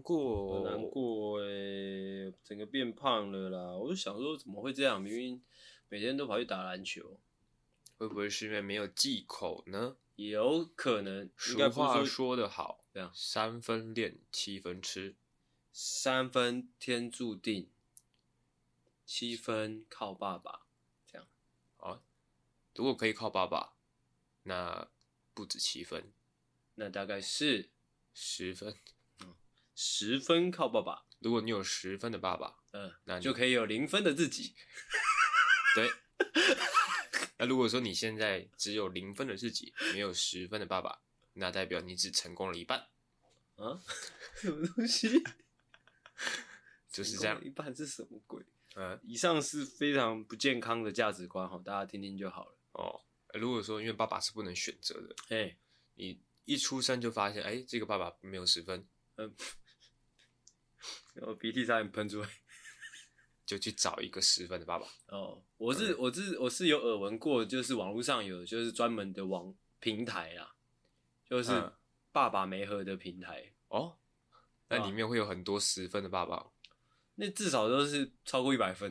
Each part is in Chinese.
过，好难过哎，整个变胖了啦！我就想说，怎么会这样？明明每天都跑去打篮球，会不会是因为没有忌口呢？有可能。俗话说得好，这样三分练，七分吃，三分天注定，七分靠爸爸。这样啊？如果可以靠爸爸，那不止七分。那大概是十分，嗯，十分靠爸爸。如果你有十分的爸爸，嗯，那就可以有零分的自己。对。那如果说你现在只有零分的自己，没有十分的爸爸，那代表你只成功了一半。啊？什么东西？就是这样。一半是什么鬼？嗯，以上是非常不健康的价值观哈，大家听听就好了。哦，如果说因为爸爸是不能选择的，哎，你。一出生就发现，哎、欸，这个爸爸没有十分，嗯，然后鼻涕差点喷出来，就去找一个十分的爸爸。哦，我是、嗯、我是我是有耳闻过，就是网络上有就是专门的网平台啦，就是爸爸没和的平台、嗯、哦，那里面会有很多十分的爸爸，那至少都是超过一百分。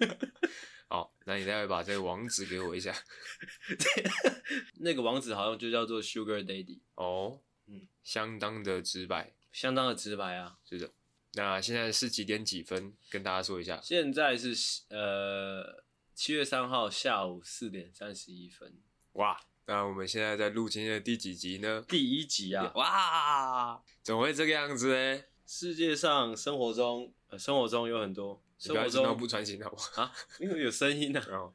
好，那你待会把这个网址给我一下。那个网址好像就叫做 Sugar Daddy。哦，嗯，相当的直白，相当的直白啊。是的。那现在是几点几分？跟大家说一下。现在是呃七月三号下午四点三十一分。哇，那我们现在在录今天的第几集呢？第一集啊。哇，怎么会这个样子呢？世界上生活中，呃，生活中有很多。生活中不穿行好不好？啊，因为有声音呢、啊。哦，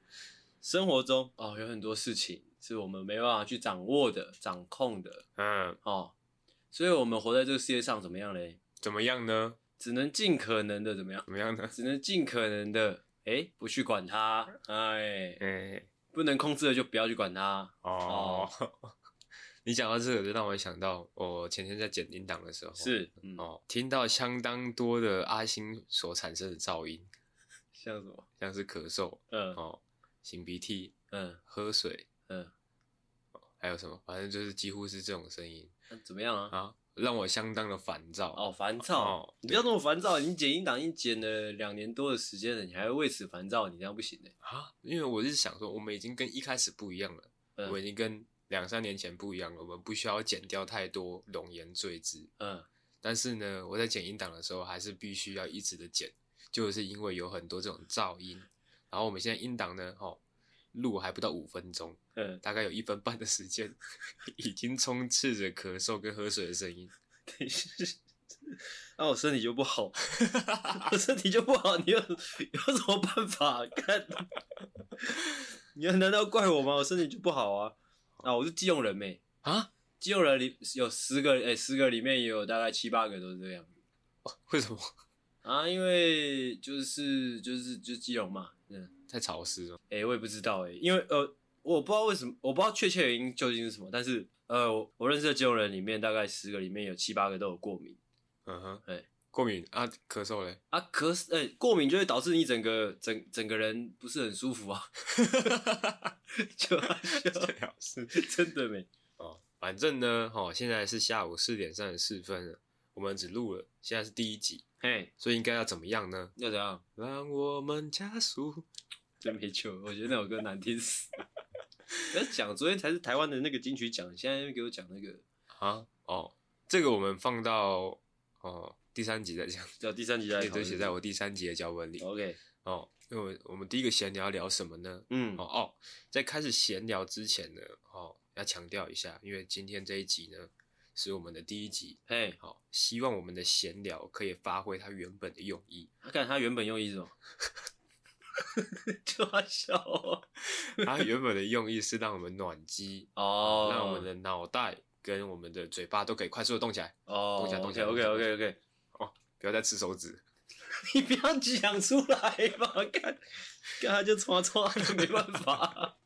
生活中哦，有很多事情是我们没办法去掌握的、掌控的。嗯，哦，所以我们活在这个世界上怎么样嘞？怎么样呢？只能尽可能的怎么样？怎么样呢？只能尽可能的，哎，不去管它。哎，哎，不能控制的就不要去管它。哦。哦 你讲到这个，就让我想到我前天在剪音档的时候，是、嗯、哦，听到相当多的阿星所产生的噪音，像什么？像是咳嗽，嗯，哦，擤鼻涕，嗯，喝水，嗯，哦，还有什么？反正就是几乎是这种声音。那怎么样啊？啊，让我相当的烦躁。哦，烦躁。哦，你不要那么烦躁，你剪音档已经剪了两年多的时间了，你还要为此烦躁？你这样不行的啊！因为我是想说，我们已经跟一开始不一样了，嗯、我已经跟。两三年前不一样了，我们不需要剪掉太多冗言赘字。嗯，但是呢，我在剪音档的时候，还是必须要一直的剪，就是因为有很多这种噪音。然后我们现在音档呢，哦，录还不到五分钟，嗯，大概有一分半的时间，已经充斥着咳嗽跟喝水的声音。那、啊、我身体就不好，我身体就不好，你有有什么办法？看，你难道怪我吗？我身体就不好啊。啊，我是基隆人没啊？基隆人里有十个，哎、欸，十个里面也有大概七八个都是这样。为什么？啊，因为就是就是就是基隆嘛，嗯，太潮湿了。哎、欸，我也不知道哎、欸，因为呃，我不知道为什么，我不知道确切原因究竟是什么，但是呃，我我认识的金融人里面大概十个里面有七八个都有过敏。嗯哼，哎、欸，过敏啊，咳嗽嘞？啊，咳嗽，哎、欸，过敏就会导致你整个整整个人不是很舒服啊。就最好是 真的没哦，反正呢，哦，现在是下午四点三十四分了，我们只录了，现在是第一集，嘿，所以应该要怎么样呢？要怎样？让我们加速。真没救，我觉得那首歌难听死。不要讲，昨天才是台湾的那个金曲奖，现在又给我讲那个啊？哦，这个我们放到哦第三集再讲，叫第三集再讲，都写在我第三集的脚本里。OK，哦。因为我们第一个闲聊聊什么呢？嗯，哦哦，在开始闲聊之前呢，哦，要强调一下，因为今天这一集呢是我们的第一集，嘿，好，希望我们的闲聊可以发挥它原本的用意。他看它原本用意是什么？就好笑哦。他原本的用意是让我们暖机哦，让我们的脑袋跟我们的嘴巴都可以快速的动起来哦，动起来，动起来。OK OK OK，哦，不要再吃手指。你不要讲出来嘛，看，看他就唰唰，没办法。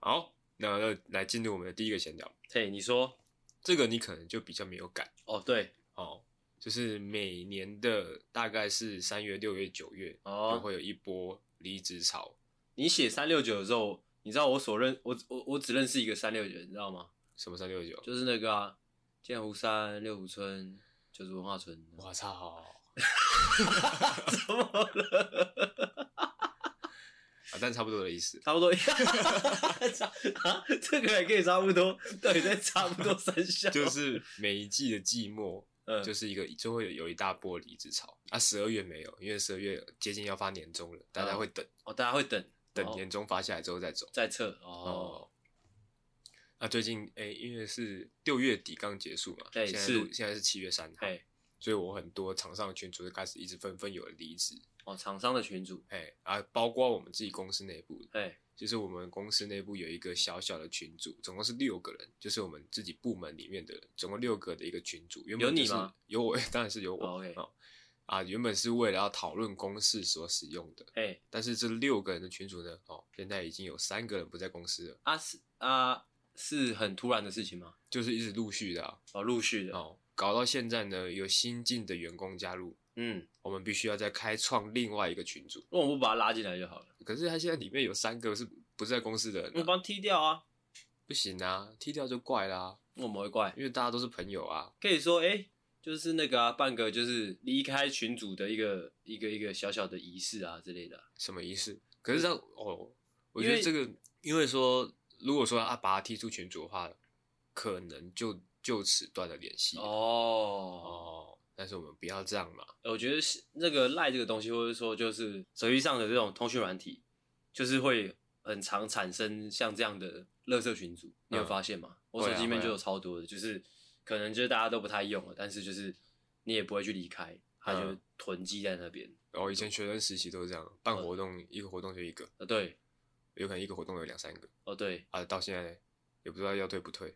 好，那就来进入我们的第一个闲聊。嘿，你说这个你可能就比较没有感哦。对，哦，就是每年的大概是三月、六月、九月，哦，就会有一波离职潮。你写三六九的时候，你知道我所认我我我只认识一个三六九，你知道吗？什么三六九？就是那个啊，剑湖山、六湖村、九族文化村。我操！怎么了？啊，但差不多的意思。差不多。啊，这个还可以差不多，到底在差不多三下？就是每一季的季末，嗯，就是一个就会有一大波离职潮。啊，十二月没有，因为十二月接近要发年终了，大家会等。哦，大家会等，等年终发下来之后再走，再撤。哦。那最近哎、欸，因为是六月底刚结束嘛，对，现在是现在是七月三号，所以我很多厂商的群主就开始一直纷纷有了离职。哦，厂商的群主，哎啊，包括我们自己公司内部，哎，就是我们公司内部有一个小小的群组，总共是六个人，就是我们自己部门里面的人，总共六个的一个群组。原本就是、有你吗？有我，当然是有我。哦 okay. 哦啊，原本是为了要讨论公事所使用的，哎，但是这六个人的群组呢，哦，现在已经有三个人不在公司了。啊是啊。是很突然的事情吗？就是一直陆续的啊，哦，陆续的哦，搞到现在呢，有新进的员工加入，嗯，我们必须要再开创另外一个群组。那我们不把他拉进来就好了。可是他现在里面有三个是不在公司的人，啊，我帮他踢掉啊？不行啊，踢掉就怪啦，啊。我们会怪？因为大家都是朋友啊。可以说，哎，欸，就是那个啊，办个就是离开群组的一个一个一个小小的仪式啊之类的。什么仪式？可是这哦，我觉得这个，因为，因为说，如果说啊，把他踢出群组的话。可能就就此断了联系哦哦，但是我们不要这样嘛。我觉得是那个赖这个东西，或者说就是手机上的这种通讯软体，就是会很常产生像这样的垃圾群组。你有发现吗？嗯、我手机里面就有超多的，就是可能就是大家都不太用了，但是就是你也不会去离开，它就囤积在那边。然、嗯、后以前学生实习都是这样，办活动、嗯、一个活动就一个，呃对，有可能一个活动有两三个。哦对，啊到现在也不知道要退不退。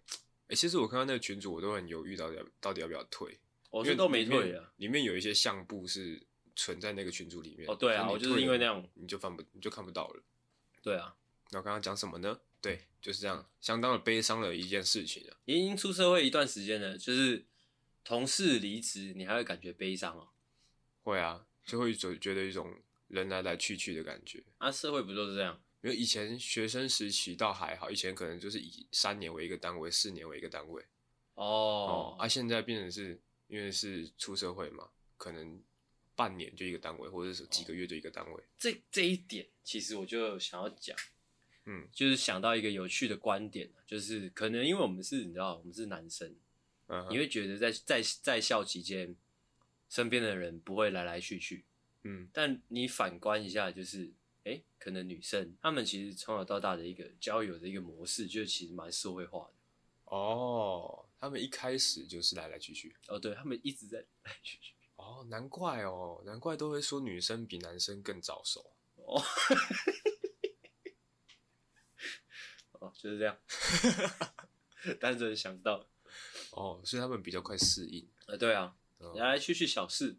欸、其实我看到那个群主，我都很犹豫，到底要到底要不要退。我觉得都没退啊。里面有一些相簿是存在那个群组里面。哦，对啊，我就是因为那样，你就翻不，你就看不到了。对啊。那我刚刚讲什么呢？对，就是这样，相当的悲伤的一件事情啊。已经出社会一段时间了，就是同事离职，你还会感觉悲伤哦？会啊，就会觉觉得一种人来来去去的感觉。啊，社会不就是这样？因为以前学生时期倒还好，以前可能就是以三年为一个单位，四年为一个单位。哦，哦，啊，现在变成是因为是出社会嘛，可能半年就一个单位，或者是几个月就一个单位。哦、这这一点，其实我就想要讲，嗯，就是想到一个有趣的观点，就是可能因为我们是，你知道，我们是男生，嗯，你会觉得在在在校期间，身边的人不会来来去去，嗯，但你反观一下，就是。哎，可能女生她们其实从小到大的一个交友的一个模式，就其实蛮社会化的。哦，他们一开始就是来来去去。哦，对，他们一直在来来去去。哦，难怪哦，难怪都会说女生比男生更早熟。哦，哦，就是这样。单纯想到。哦，所以他们比较快适应。呃，对啊，来来去去小事。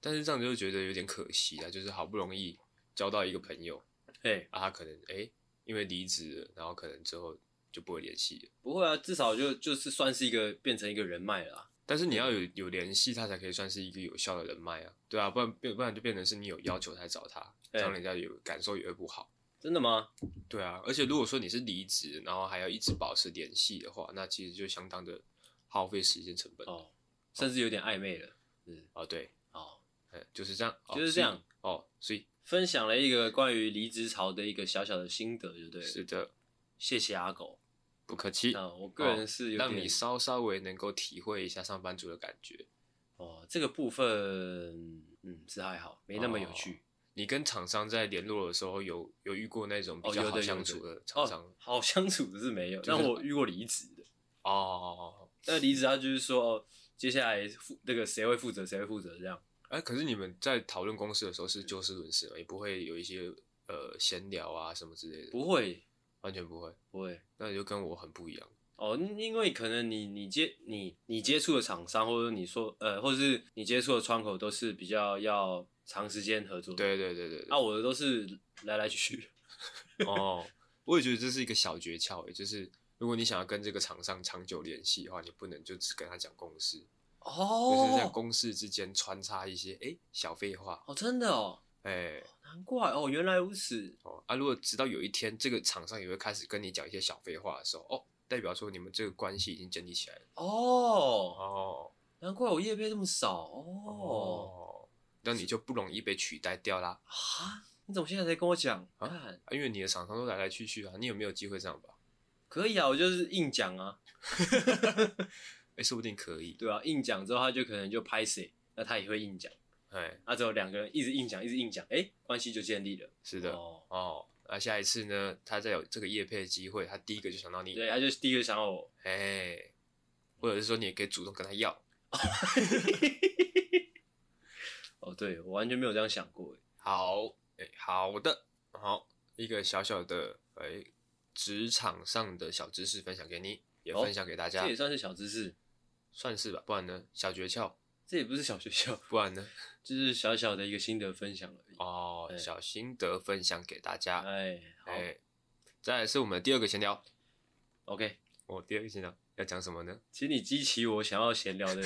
但是这样就觉得有点可惜啊，就是好不容易。交到一个朋友，哎，啊，他可能哎、欸，因为离职了，然后可能之后就不会联系了。不会啊，至少就就是算是一个变成一个人脉了啊。但是你要有有联系，他才可以算是一个有效的人脉啊，对啊，不然不然就变成是你有要求才找他，这样人家有感受也会不好。真的吗？对啊，而且如果说你是离职，然后还要一直保持联系的话，那其实就相当的耗费时间成本哦，甚至有点暧昧了。嗯，哦，对，哦，就是这样，就是这样，哦，所以。分享了一个关于离职潮的一个小小的心得，就对了。是的，谢谢阿狗，不客气。啊，我个人是有点、哦、让你稍稍微能够体会一下上班族的感觉。哦，这个部分，嗯，是还好，没那么有趣。哦、你跟厂商在联络的时候有，有有遇过那种比较好相处的厂商、哦？好相处的是没有，就是、但我遇过离职的。哦，那离职他就是说，接下来负那个谁会负责，谁会负责这样。哎，可是你们在讨论公司的时候是就事论事吗？也不会有一些呃闲聊啊什么之类的？不会，完全不会，不会。那你就跟我很不一样哦，因为可能你你接你你接触的厂商，或者你说呃，或者是你接触的窗口都是比较要长时间合作的。对对对对，对。那、啊、我的都是来来去去。哦，我也觉得这是一个小诀窍，就是如果你想要跟这个厂商长久联系的话，你不能就只跟他讲公事。哦，就是在公事之间穿插一些哎、欸、小废话哦，真的哦，哎、欸，难怪哦，原来如此哦啊！如果直到有一天这个厂商也会开始跟你讲一些小废话的时候，哦，代表说你们这个关系已经建立起来了。哦哦，难怪我业配这么少哦。哦，那你就不容易被取代掉啦。啊？你怎么现在才跟我讲？啊看，因为你的厂商都来来去去啊，你有没有机会这样吧？可以啊，我就是硬讲啊。哎、欸，说不定可以。对啊，硬讲之后他就可能就拍谁，那他也会硬讲。哎，那之后两个人一直硬讲，一直硬讲，哎、欸，关系就建立了。是的。哦。哦，那下一次呢，他再有这个叶配的机会，他第一个就想到你。对，他就第一个想到我。哎，或者是说你也可以主动跟他要。哦，对，我完全没有这样想过。好，哎、欸，好的，好，一个小小的哎，职场上的小知识分享给你，也分享给大家。哦、这也算是小知识，算是吧，不然呢？小诀窍。这也不是小诀窍，不然呢？就是小小的一个心得分享而已。哦，小心得分享给大家。哎，好。哎，再来是我们的第二个闲聊。OK，我第二个闲聊要讲什么呢？请你激起我想要闲聊的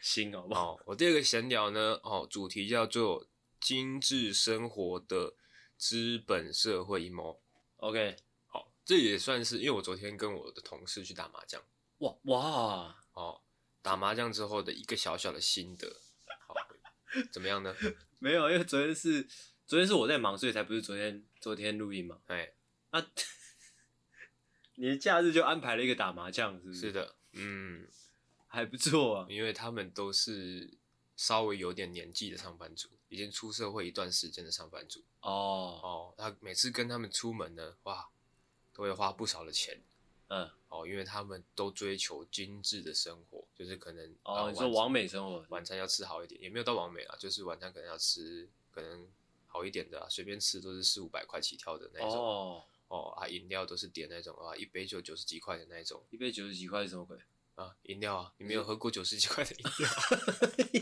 心，好不好？哦，我第二个闲聊呢，哦，主题叫做精致生活的资本社会阴谋。OK，好，这也算是因为我昨天跟我的同事去打麻将。哇哇，哦。打麻将之后的一个小小的心得，好，怎么样呢？没有，因为昨天是昨天是我在忙，所以才不是昨天昨天录音嘛。哎，那、啊、你的假日就安排了一个打麻将，是不是？是的，嗯，还不错啊。因为他们都是稍微有点年纪的上班族，已经出社会一段时间的上班族。哦哦，他每次跟他们出门呢，哇，都会花不少的钱。嗯。哦，因为他们都追求精致的生活，就是可能哦，你说完美生活，晚餐要吃好一点，也没有到完美啊，就是晚餐可能要吃可能好一点的，啊随便吃都是四五百块起跳的那种。哦哦啊，饮料都是点那种啊，一杯就九十几块的那种。一杯九十几块是什么鬼？啊，饮料啊，你没有喝过九十几块的饮料？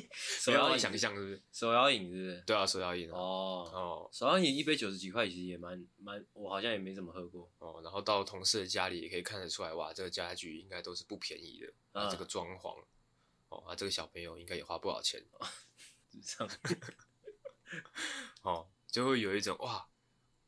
手摇饮想象是不是？手摇饮是不是？对啊，手摇饮哦哦，手摇饮一杯九十几块，其实也蛮蛮，我好像也没怎么喝过哦。然后到同事的家里也可以看得出来，哇，这个家具应该都是不便宜的啊，这个装潢哦，啊，这个小朋友应该也花不少钱，这样 哦，就会有一种哇，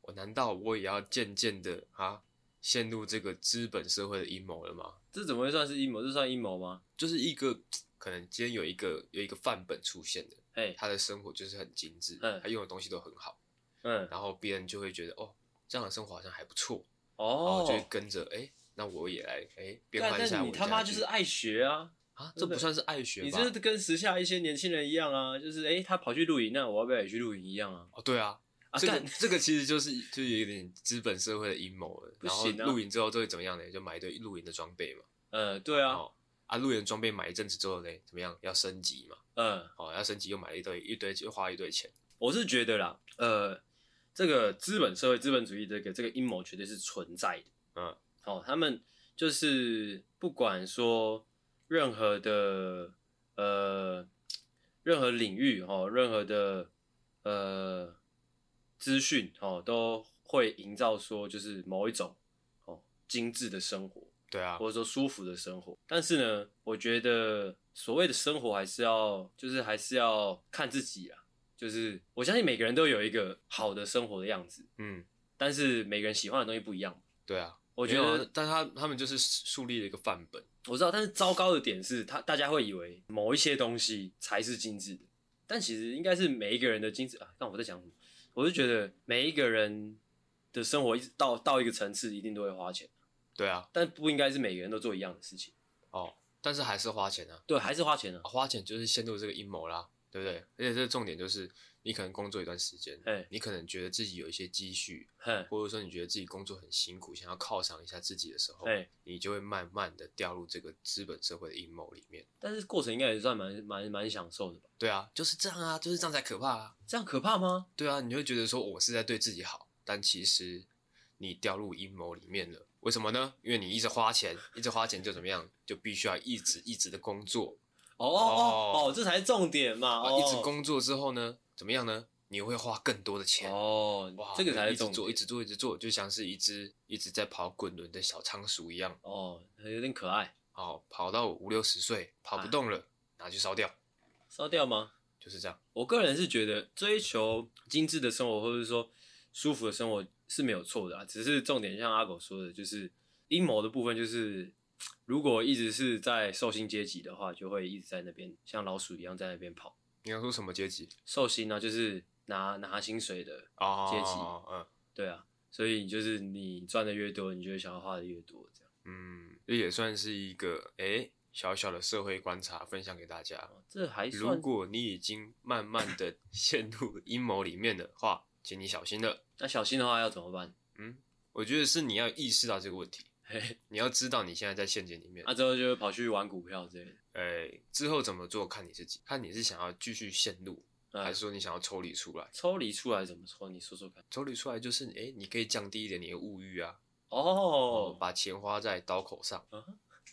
我难道我也要渐渐的啊？陷入这个资本社会的阴谋了吗？这怎么会算是阴谋？这算阴谋吗？就是一个可能今天有一个有一个范本出现的，哎，他的生活就是很精致，嗯，他用的东西都很好，嗯，然后别人就会觉得哦，这样的生活好像还不错，哦，就会跟着哎，那我也来哎变换一下。你他妈就是爱学啊啊，这不算是爱学吧？你这是跟时下一些年轻人一样啊，就是哎，他跑去露营，那我要不要也去露营一样啊？哦，对啊。这个这个其实就是就是有点资本社会的阴谋了。然后露营之后就会怎么样呢？就买一堆露营的装备嘛。嗯，对啊。啊，露营装备买一阵子之后呢，怎么样？要升级嘛。嗯。哦，要升级又买了一堆一堆，又花一堆钱。我是觉得啦，呃，这个资本社会、资本主义这个这个阴谋绝对是存在的。嗯。哦，他们就是不管说任何的呃任何领域哦，任何的呃。资讯哦，都会营造说就是某一种哦精致的生活，对啊，或者说舒服的生活。但是呢，我觉得所谓的生活还是要就是还是要看自己啊。就是我相信每个人都有一个好的生活的样子，嗯，但是每个人喜欢的东西不一样。对啊，我觉得，但他他们就是树立了一个范本。我知道，但是糟糕的点是他大家会以为某一些东西才是精致的，但其实应该是每一个人的精致啊。但我在讲什么？我是觉得每一个人的生活一直到到一个层次，一定都会花钱。对啊，但不应该是每个人都做一样的事情。哦，但是还是花钱啊。对，还是花钱啊。花钱就是陷入这个阴谋啦，对不对？而且这个重点就是，你可能工作一段时间，你可能觉得自己有一些积蓄，或者说你觉得自己工作很辛苦，想要犒赏一下自己的时候，你就会慢慢的掉入这个资本社会的阴谋里面。但是过程应该也算蛮蛮蛮享受的吧？对啊，就是这样啊，就是这样才可怕啊。这样可怕吗？对啊，你会觉得说我是在对自己好，但其实你掉入阴谋里面了。为什么呢？因为你一直花钱，一直花钱就怎么样，就必须要一直一直的工作。哦哦哦哦，这才是重点嘛！啊，一直工作之后呢，怎么样呢？你会花更多的钱哦。哇，这个才是重点。一直做，一直做，一直做，就像是一只一直在跑滚轮的小仓鼠一样。哦，有点可爱。哦，跑到五六十岁跑不动了，拿去烧掉。烧掉吗？就是这样。我个人是觉得追求精致的生活，或者说舒服的生活是没有错的啊。只是重点像阿狗说的，就是阴谋的部分就是，如果一直是在受薪阶级的话，就会一直在那边像老鼠一样在那边跑。你要说什么阶级？寿星呢，就是拿拿薪水的阶级。哦，嗯，对啊，所以就是你赚的越多，你就会想要花的越多，这样。嗯，这也算是一个哎、欸、小小的社会观察，分享给大家。哦、这还算。如果你已经慢慢的 陷入阴谋里面的话，请你小心了。那小心的话要怎么办？嗯，我觉得是你要意识到这个问题，你要知道你现在在陷阱里面。那、啊、之后就跑去玩股票之类的。哎、欸，之后怎么做看你自己，看你是想要继续陷入、嗯，还是说你想要抽离出来？抽离出来怎么抽？你说说看。抽离出来就是，哎、欸，你可以降低一点你的物欲啊。哦，把钱花在刀口上。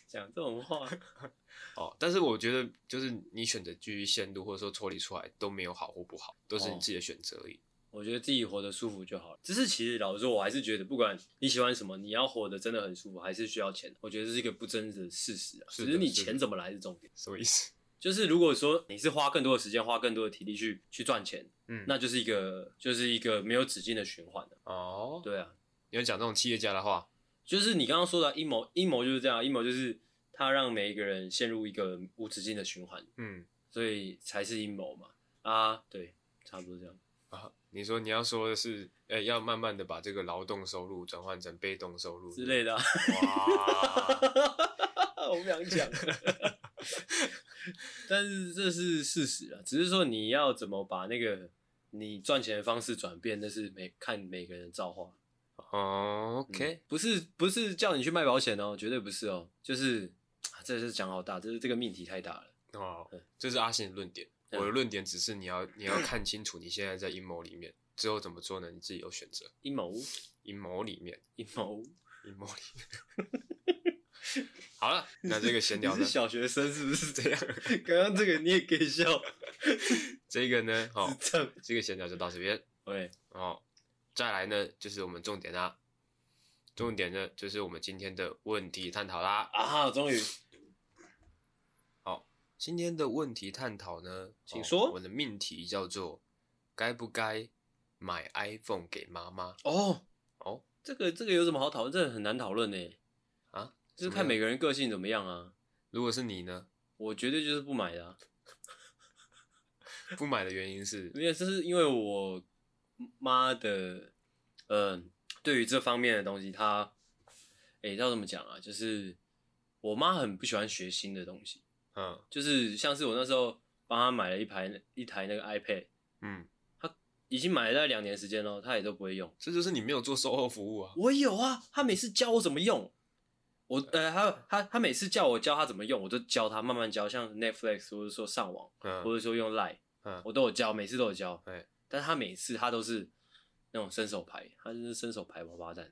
讲、啊、这种话。哦，但是我觉得，就是你选择继续陷入，或者说抽离出来，都没有好或不好，都是你自己的选择而已。我觉得自己活得舒服就好了。只是其实老实说，我还是觉得，不管你喜欢什么，你要活得真的很舒服，还是需要钱。我觉得这是一个不争的事实啊。只是你钱怎么来是重点。什么意思？就是如果说你是花更多的时间，花更多的体力去去赚钱，嗯，那就是一个就是一个没有止境的循环的。哦，对啊，你要讲这种企业家的话，就是你刚刚说的阴谋，阴谋就是这样，阴谋就是他让每一个人陷入一个无止境的循环，嗯，所以才是阴谋嘛。啊，对，差不多这样。啊，你说你要说的是，哎、欸，要慢慢的把这个劳动收入转换成被动收入之类的、啊。哇，我不想讲，但是这是事实啊。只是说你要怎么把那个你赚钱的方式转变，那是每看每个人造化。哦，OK，、嗯、不是不是叫你去卖保险哦，绝对不是哦。就是这是讲好大，这是这个命题太大了。哦，这是阿信的论点。我的论点只是你要你要看清楚你现在在阴谋里面之后怎么做呢？你自己有选择。阴谋，阴谋里面，阴谋，阴谋里面。好了，那这个闲聊呢？小学生是不是 这样？刚刚这个你也可以笑。这个呢，好，这个闲聊就到这边。对，哦，再来呢，就是我们重点啦。重点呢，就是我们今天的问题探讨啦。啊，终于。今天的问题探讨呢，请说。哦、我的命题叫做该不该买 iPhone 给妈妈？哦哦，这个这个有什么好讨论？这个很难讨论呢。啊，就是看每个人个性怎么样啊。如果是你呢？我绝对就是不买的、啊。不买的原因是？因为这是因为我妈的，嗯、呃，对于这方面的东西，她，诶，要怎么讲啊？就是我妈很不喜欢学新的东西。嗯，就是像是我那时候帮他买了一台一台那个 iPad，嗯，他已经买了大概两年时间了，他也都不会用。这就是你没有做售后服务啊。我有啊，他每次教我怎么用，我呃，他他他每次叫我教他怎么用，我都教他慢慢教，像 Netflix 或者说上网，嗯，或者说用 Line，嗯，我都有教，每次都有教。对，但是他每次他都是那种伸手牌，他就是伸手牌王八蛋。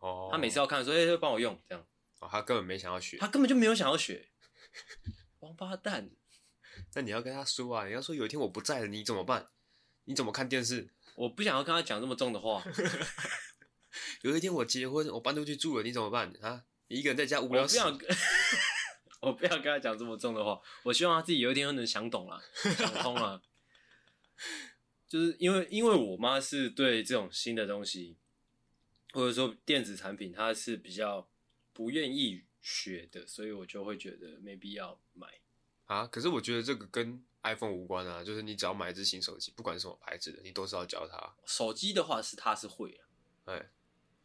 哦，他每次要看说，哎、欸，就帮我用这样。哦，他根本没想要学，他根本就没有想要学。王八蛋！那你要跟他说啊，你要说有一天我不在了，你怎么办？你怎么看电视？我不想要跟他讲这么重的话。有一天我结婚，我搬出去住了，你怎么办啊？你一个人在家无聊死。我不要，我不要跟他讲这么重的话。我希望他自己有一天能想懂了，想通了。就是因为，因为我妈是对这种新的东西，或者说电子产品，她是比较不愿意。学的，所以我就会觉得没必要买啊。可是我觉得这个跟 iPhone 无关啊，就是你只要买一支新手机，不管什么牌子的，你都是要教他。手机的话是他是会啊，哎，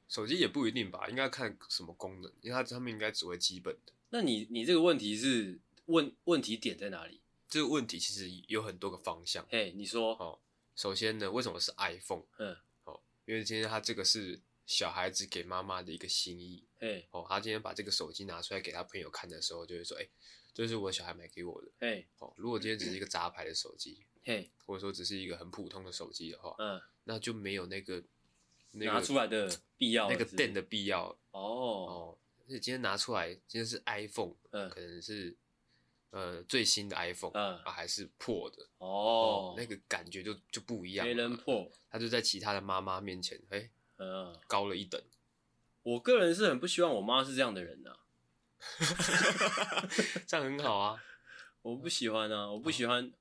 手机也不一定吧，应该看什么功能，因为它他们应该只会基本的。那你你这个问题是问问题点在哪里？这个问题其实有很多个方向。嘿，你说哦，首先呢，为什么是 iPhone？嗯，哦，因为今天它这个是。小孩子给妈妈的一个心意，哎，哦，他今天把这个手机拿出来给他朋友看的时候，就会说，哎、欸，这是我小孩买给我的，哎，哦，如果今天只是一个杂牌的手机，嘿，或者说只是一个很普通的手机的话，嗯，那就没有那个，那个拿出来的必要，那个电的必要，哦，哦，所以今天拿出来，今天是 iPhone，嗯，可能是呃最新的 iPhone，嗯，啊，还是破的，哦，哦那个感觉就就不一样，没人破，他就在其他的妈妈面前，哎、欸，嗯，高了一等。我个人是很不希望我妈是这样的人呐、啊，这样很好啊。我不喜欢啊，我不喜欢，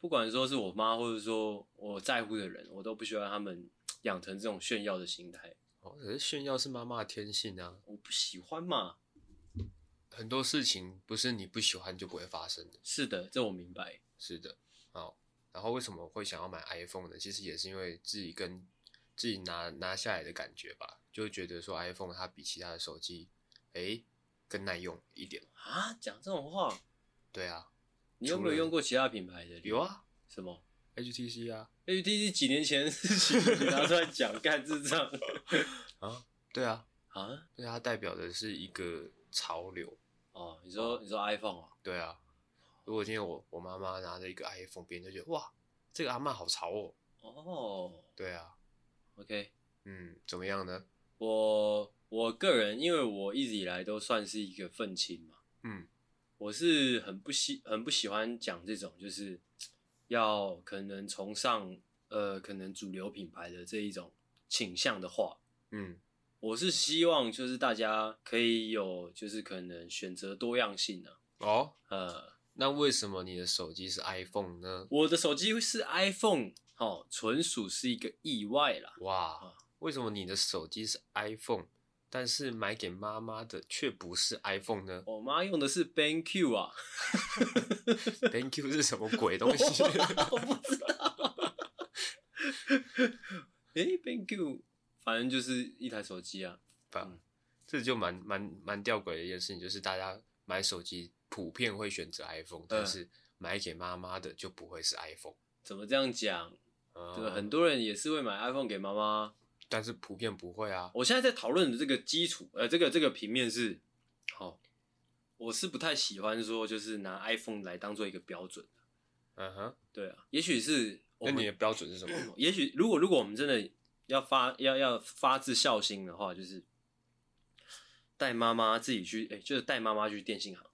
不管说是我妈或者说我在乎的人，我都不喜欢他们养成这种炫耀的心态。哦，可是炫耀是妈妈的天性啊，我不喜欢嘛。很多事情不是你不喜欢就不会发生的。是的，这我明白。是的，好。然后为什么会想要买 iPhone 呢？其实也是因为自己跟自己拿拿下来的感觉吧，就会觉得说 iPhone 它比其他的手机，诶，更耐用一点。啊，讲这种话？对啊。你有没有用过其他品牌的？有啊。什么？HTC 啊。HTC 几年前的事情，你拿出来讲，干智障。啊，对啊。啊？对，它代表的是一个潮流。哦，你说、啊、你说 iPhone 啊？对啊。如果今天我我妈妈拿着一个 iPhone，别人就觉得哇，这个阿嬷好潮哦。哦。对啊。OK。嗯，怎么样呢？我我个人，因为我一直以来都算是一个愤青嘛。嗯。我是很不喜很不喜欢讲这种，就是要可能崇尚呃可能主流品牌的这一种倾向的话。嗯。我是希望就是大家可以有就是可能选择多样性的、啊。哦。呃，那为什么你的手机是 iPhone 呢？我的手机是 iPhone，哦，纯属是一个意外啦。哇，为什么你的手机是 iPhone，但是买给妈妈的却不是 iPhone 呢？我妈用的是 BenQ 啊。BenQ 是什么鬼东西？我不知道。哎，BenQ。反正就是一台手机啊，嗯，这就蛮蛮蛮吊诡的一件事情，就是大家买手机普遍会选择 iPhone，但是买给妈妈的就不会是 iPhone。怎么这样讲？嗯，对，很多人也是会买 iPhone 给妈妈，但是普遍不会啊。我现在在讨论的这个基础，呃，这个这个平面是，好，我是不太喜欢说就是拿 iPhone 来当做一个标准。嗯哼，对啊，也许是，那你的标准是什么？也许如果如果我们真的。要发要要发自孝心的话，就是带妈妈自己去，哎、欸，就是带妈妈去电信行，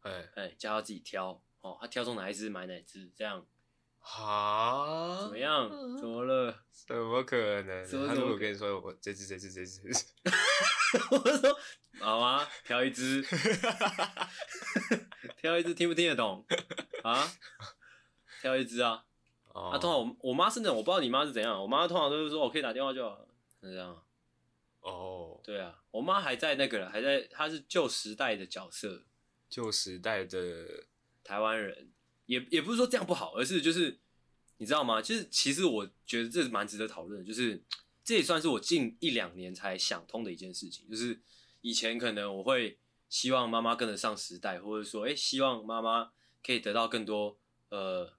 哎哎、欸，叫她自己挑，哦，她挑中哪一只买哪一支，这样，啊？怎么样？怎么了？怎么可能？怎么他如果跟你说我这只这只这只，我说好啊挑一只，挑一只听不听得懂啊？挑一只啊？啊，通常我我妈是那种，我不知道你妈是怎样。我妈通常都是说，我可以打电话就好，是这样。哦，oh. 对啊，我妈还在那个了，还在，她是旧时代的角色，旧时代的台湾人，也也不是说这样不好，而是就是你知道吗？就是其实我觉得这是蛮值得讨论的，就是这也算是我近一两年才想通的一件事情，就是以前可能我会希望妈妈跟得上时代，或者说，哎、欸，希望妈妈可以得到更多，呃。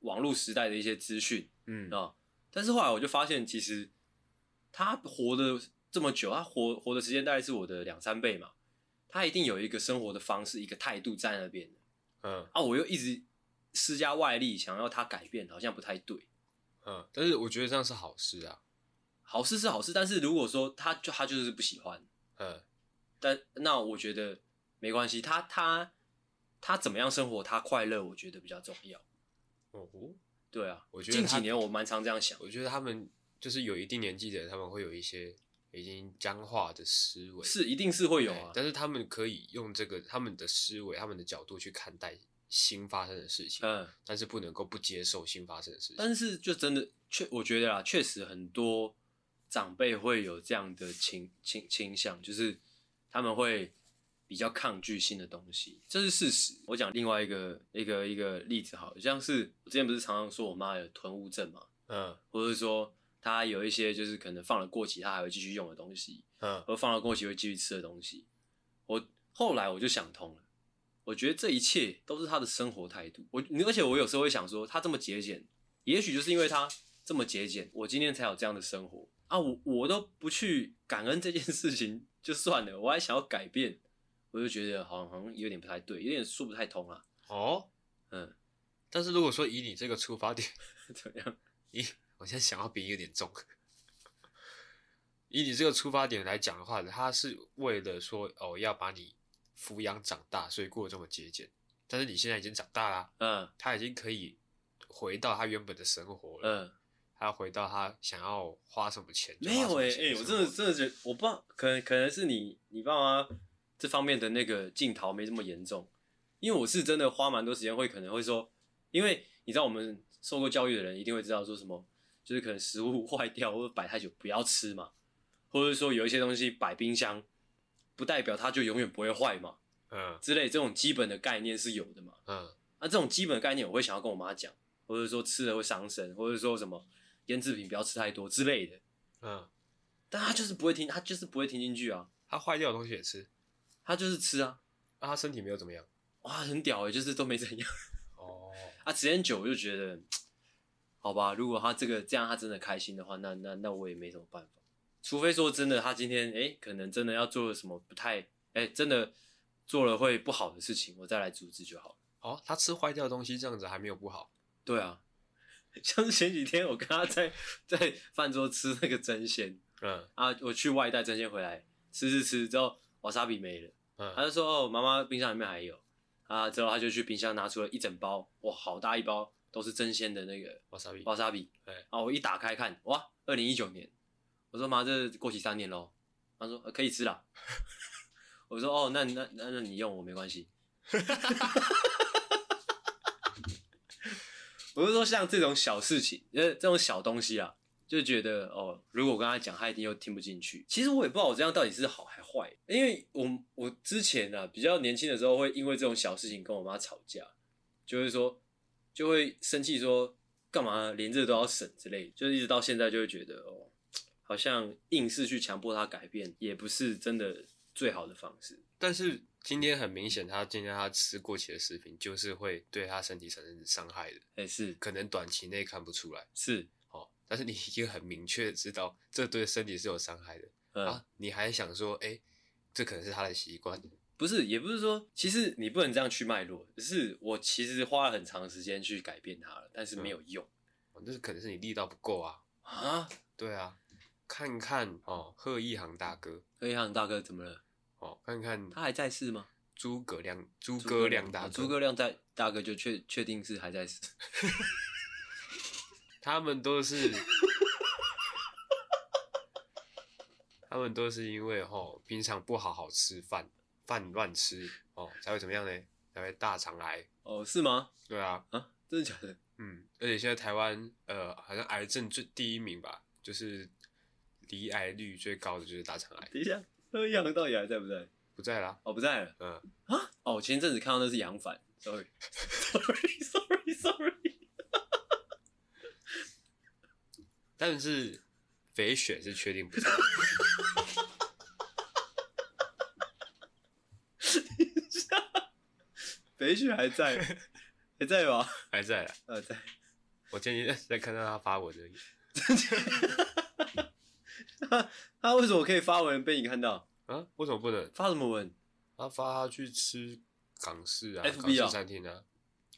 网络时代的一些资讯，嗯啊，但是后来我就发现，其实他活的这么久，他活活的时间大概是我的两三倍嘛，他一定有一个生活的方式，一个态度在那边，嗯啊，我又一直施加外力想要他改变，好像不太对，嗯，但是我觉得这样是好事啊，好事是好事，但是如果说他就他就是不喜欢，嗯，但那我觉得没关系，他他他怎么样生活，他快乐，我觉得比较重要。哦，对啊，我觉得近几年我蛮常这样想。我觉得他们就是有一定年纪的人，他们会有一些已经僵化的思维，是一定是会有啊。但是他们可以用这个他们的思维、他们的角度去看待新发生的事情，嗯，但是不能够不接受新发生的事情。但是就真的确，我觉得啊，确实很多长辈会有这样的倾倾倾向，就是他们会。比较抗拒新的东西，这是事实。我讲另外一个一个一个例子，好像是我之前不是常常说我妈有囤物症嘛，嗯，或者说她有一些就是可能放了过期，他还会继续用的东西，嗯，而放了过期会继续吃的东西。我后来我就想通了，我觉得这一切都是他的生活态度。我而且我有时候会想说，他这么节俭，也许就是因为他这么节俭，我今天才有这样的生活啊。我我都不去感恩这件事情就算了，我还想要改变。我就觉得好像好像有点不太对，有点说不太通啊。哦，嗯，但是如果说以你这个出发点 怎么样？咦，我现在想要比有点重。以你这个出发点来讲的话，他是为了说哦要把你抚养长大，所以过得这么节俭。但是你现在已经长大啦，嗯，他已经可以回到他原本的生活了，嗯，他要回到他想要花什么钱。没有哎、欸、哎、欸，我真的真的觉得，我不知道，可能可能是你你爸妈。这方面的那个镜头没这么严重，因为我是真的花蛮多时间，会可能会说，因为你知道我们受过教育的人一定会知道说什么，就是可能食物坏掉或者摆太久不要吃嘛，或或者说有一些东西摆冰箱，不代表它就永远不会坏嘛，嗯，之类这种基本的概念是有的嘛，嗯，那、啊、这种基本的概念我会想要跟我妈讲，或者说吃了会伤身，或者说什么腌制品不要吃太多之类的，嗯，但他就是不会听，他就是不会听进去啊，他坏掉的东西也吃，他就是吃啊，那、啊、他身体没有怎么样，哇，很屌诶，就是都没怎样，哦，啊，时间久我就觉得。好吧，如果他这个这样，他真的开心的话，那那那我也没什么办法。除非说真的，他今天诶、欸，可能真的要做了什么不太诶、欸，真的做了会不好的事情，我再来阻止就好了。哦，他吃坏掉的东西这样子还没有不好。对啊，像是前几天我跟他在在饭桌吃那个蒸鲜，嗯啊，我去外带蒸鲜回来吃吃吃之后，瓦萨比没了，嗯，他就说哦，妈妈冰箱里面还有啊，之后他就去冰箱拿出了一整包，哇，好大一包。都是真鲜的那个瓦萨比，瓦萨比，对，然后我一打开看，哇，二零一九年，我说妈，这过期三年喽，他说可以吃了，我说哦，那那那那你用我没关系，我是说像这种小事情，呃，这种小东西啊，就觉得哦，如果我跟他讲，他一定又听不进去。其实我也不知道我这样到底是好还坏，因为我我之前啊比较年轻的时候会因为这种小事情跟我妈吵架，就是说。就会生气说干嘛连这个都要省之类，就一直到现在就会觉得哦，好像硬是去强迫他改变也不是真的最好的方式。但是今天很明显，他今天他吃过期的食品就是会对他身体产生伤害的。哎，是，可能短期内看不出来，是哦，但是你已经很明确知道这对身体是有伤害的，嗯、啊，你还想说哎，这可能是他的习惯。不是，也不是说，其实你不能这样去脉络。只是我其实花了很长时间去改变它了，但是没有用。嗯、那是可能是你力道不够啊。啊？对啊。看看哦，贺一航大哥。贺一航大哥怎么了？哦，看看他还在世吗？诸葛亮，诸葛亮大哥，诸葛亮在大哥就确确定是还在世。他们都是，他们都是因为哦，平常不好好吃饭。饭乱吃哦，才会怎么样呢？才会大肠癌哦？是吗？对啊，啊，真的假的？嗯，而且现在台湾呃，好像癌症最第一名吧，就是罹癌率最高的就是大肠癌。等一下，贺一航到底还在不在？不在啦，哦，不在了。嗯啊，哦，我前阵子看到那是杨帆，sorry，sorry，sorry，sorry。但是肥雪是确定不在。肥雪还在，还在吗？还在啊，呃，在。我前几天在看到他发文而已。他他为什么可以发文被你看到？啊？为什么不能？发什么文？他发他去吃港式啊，FB 港式餐厅啊。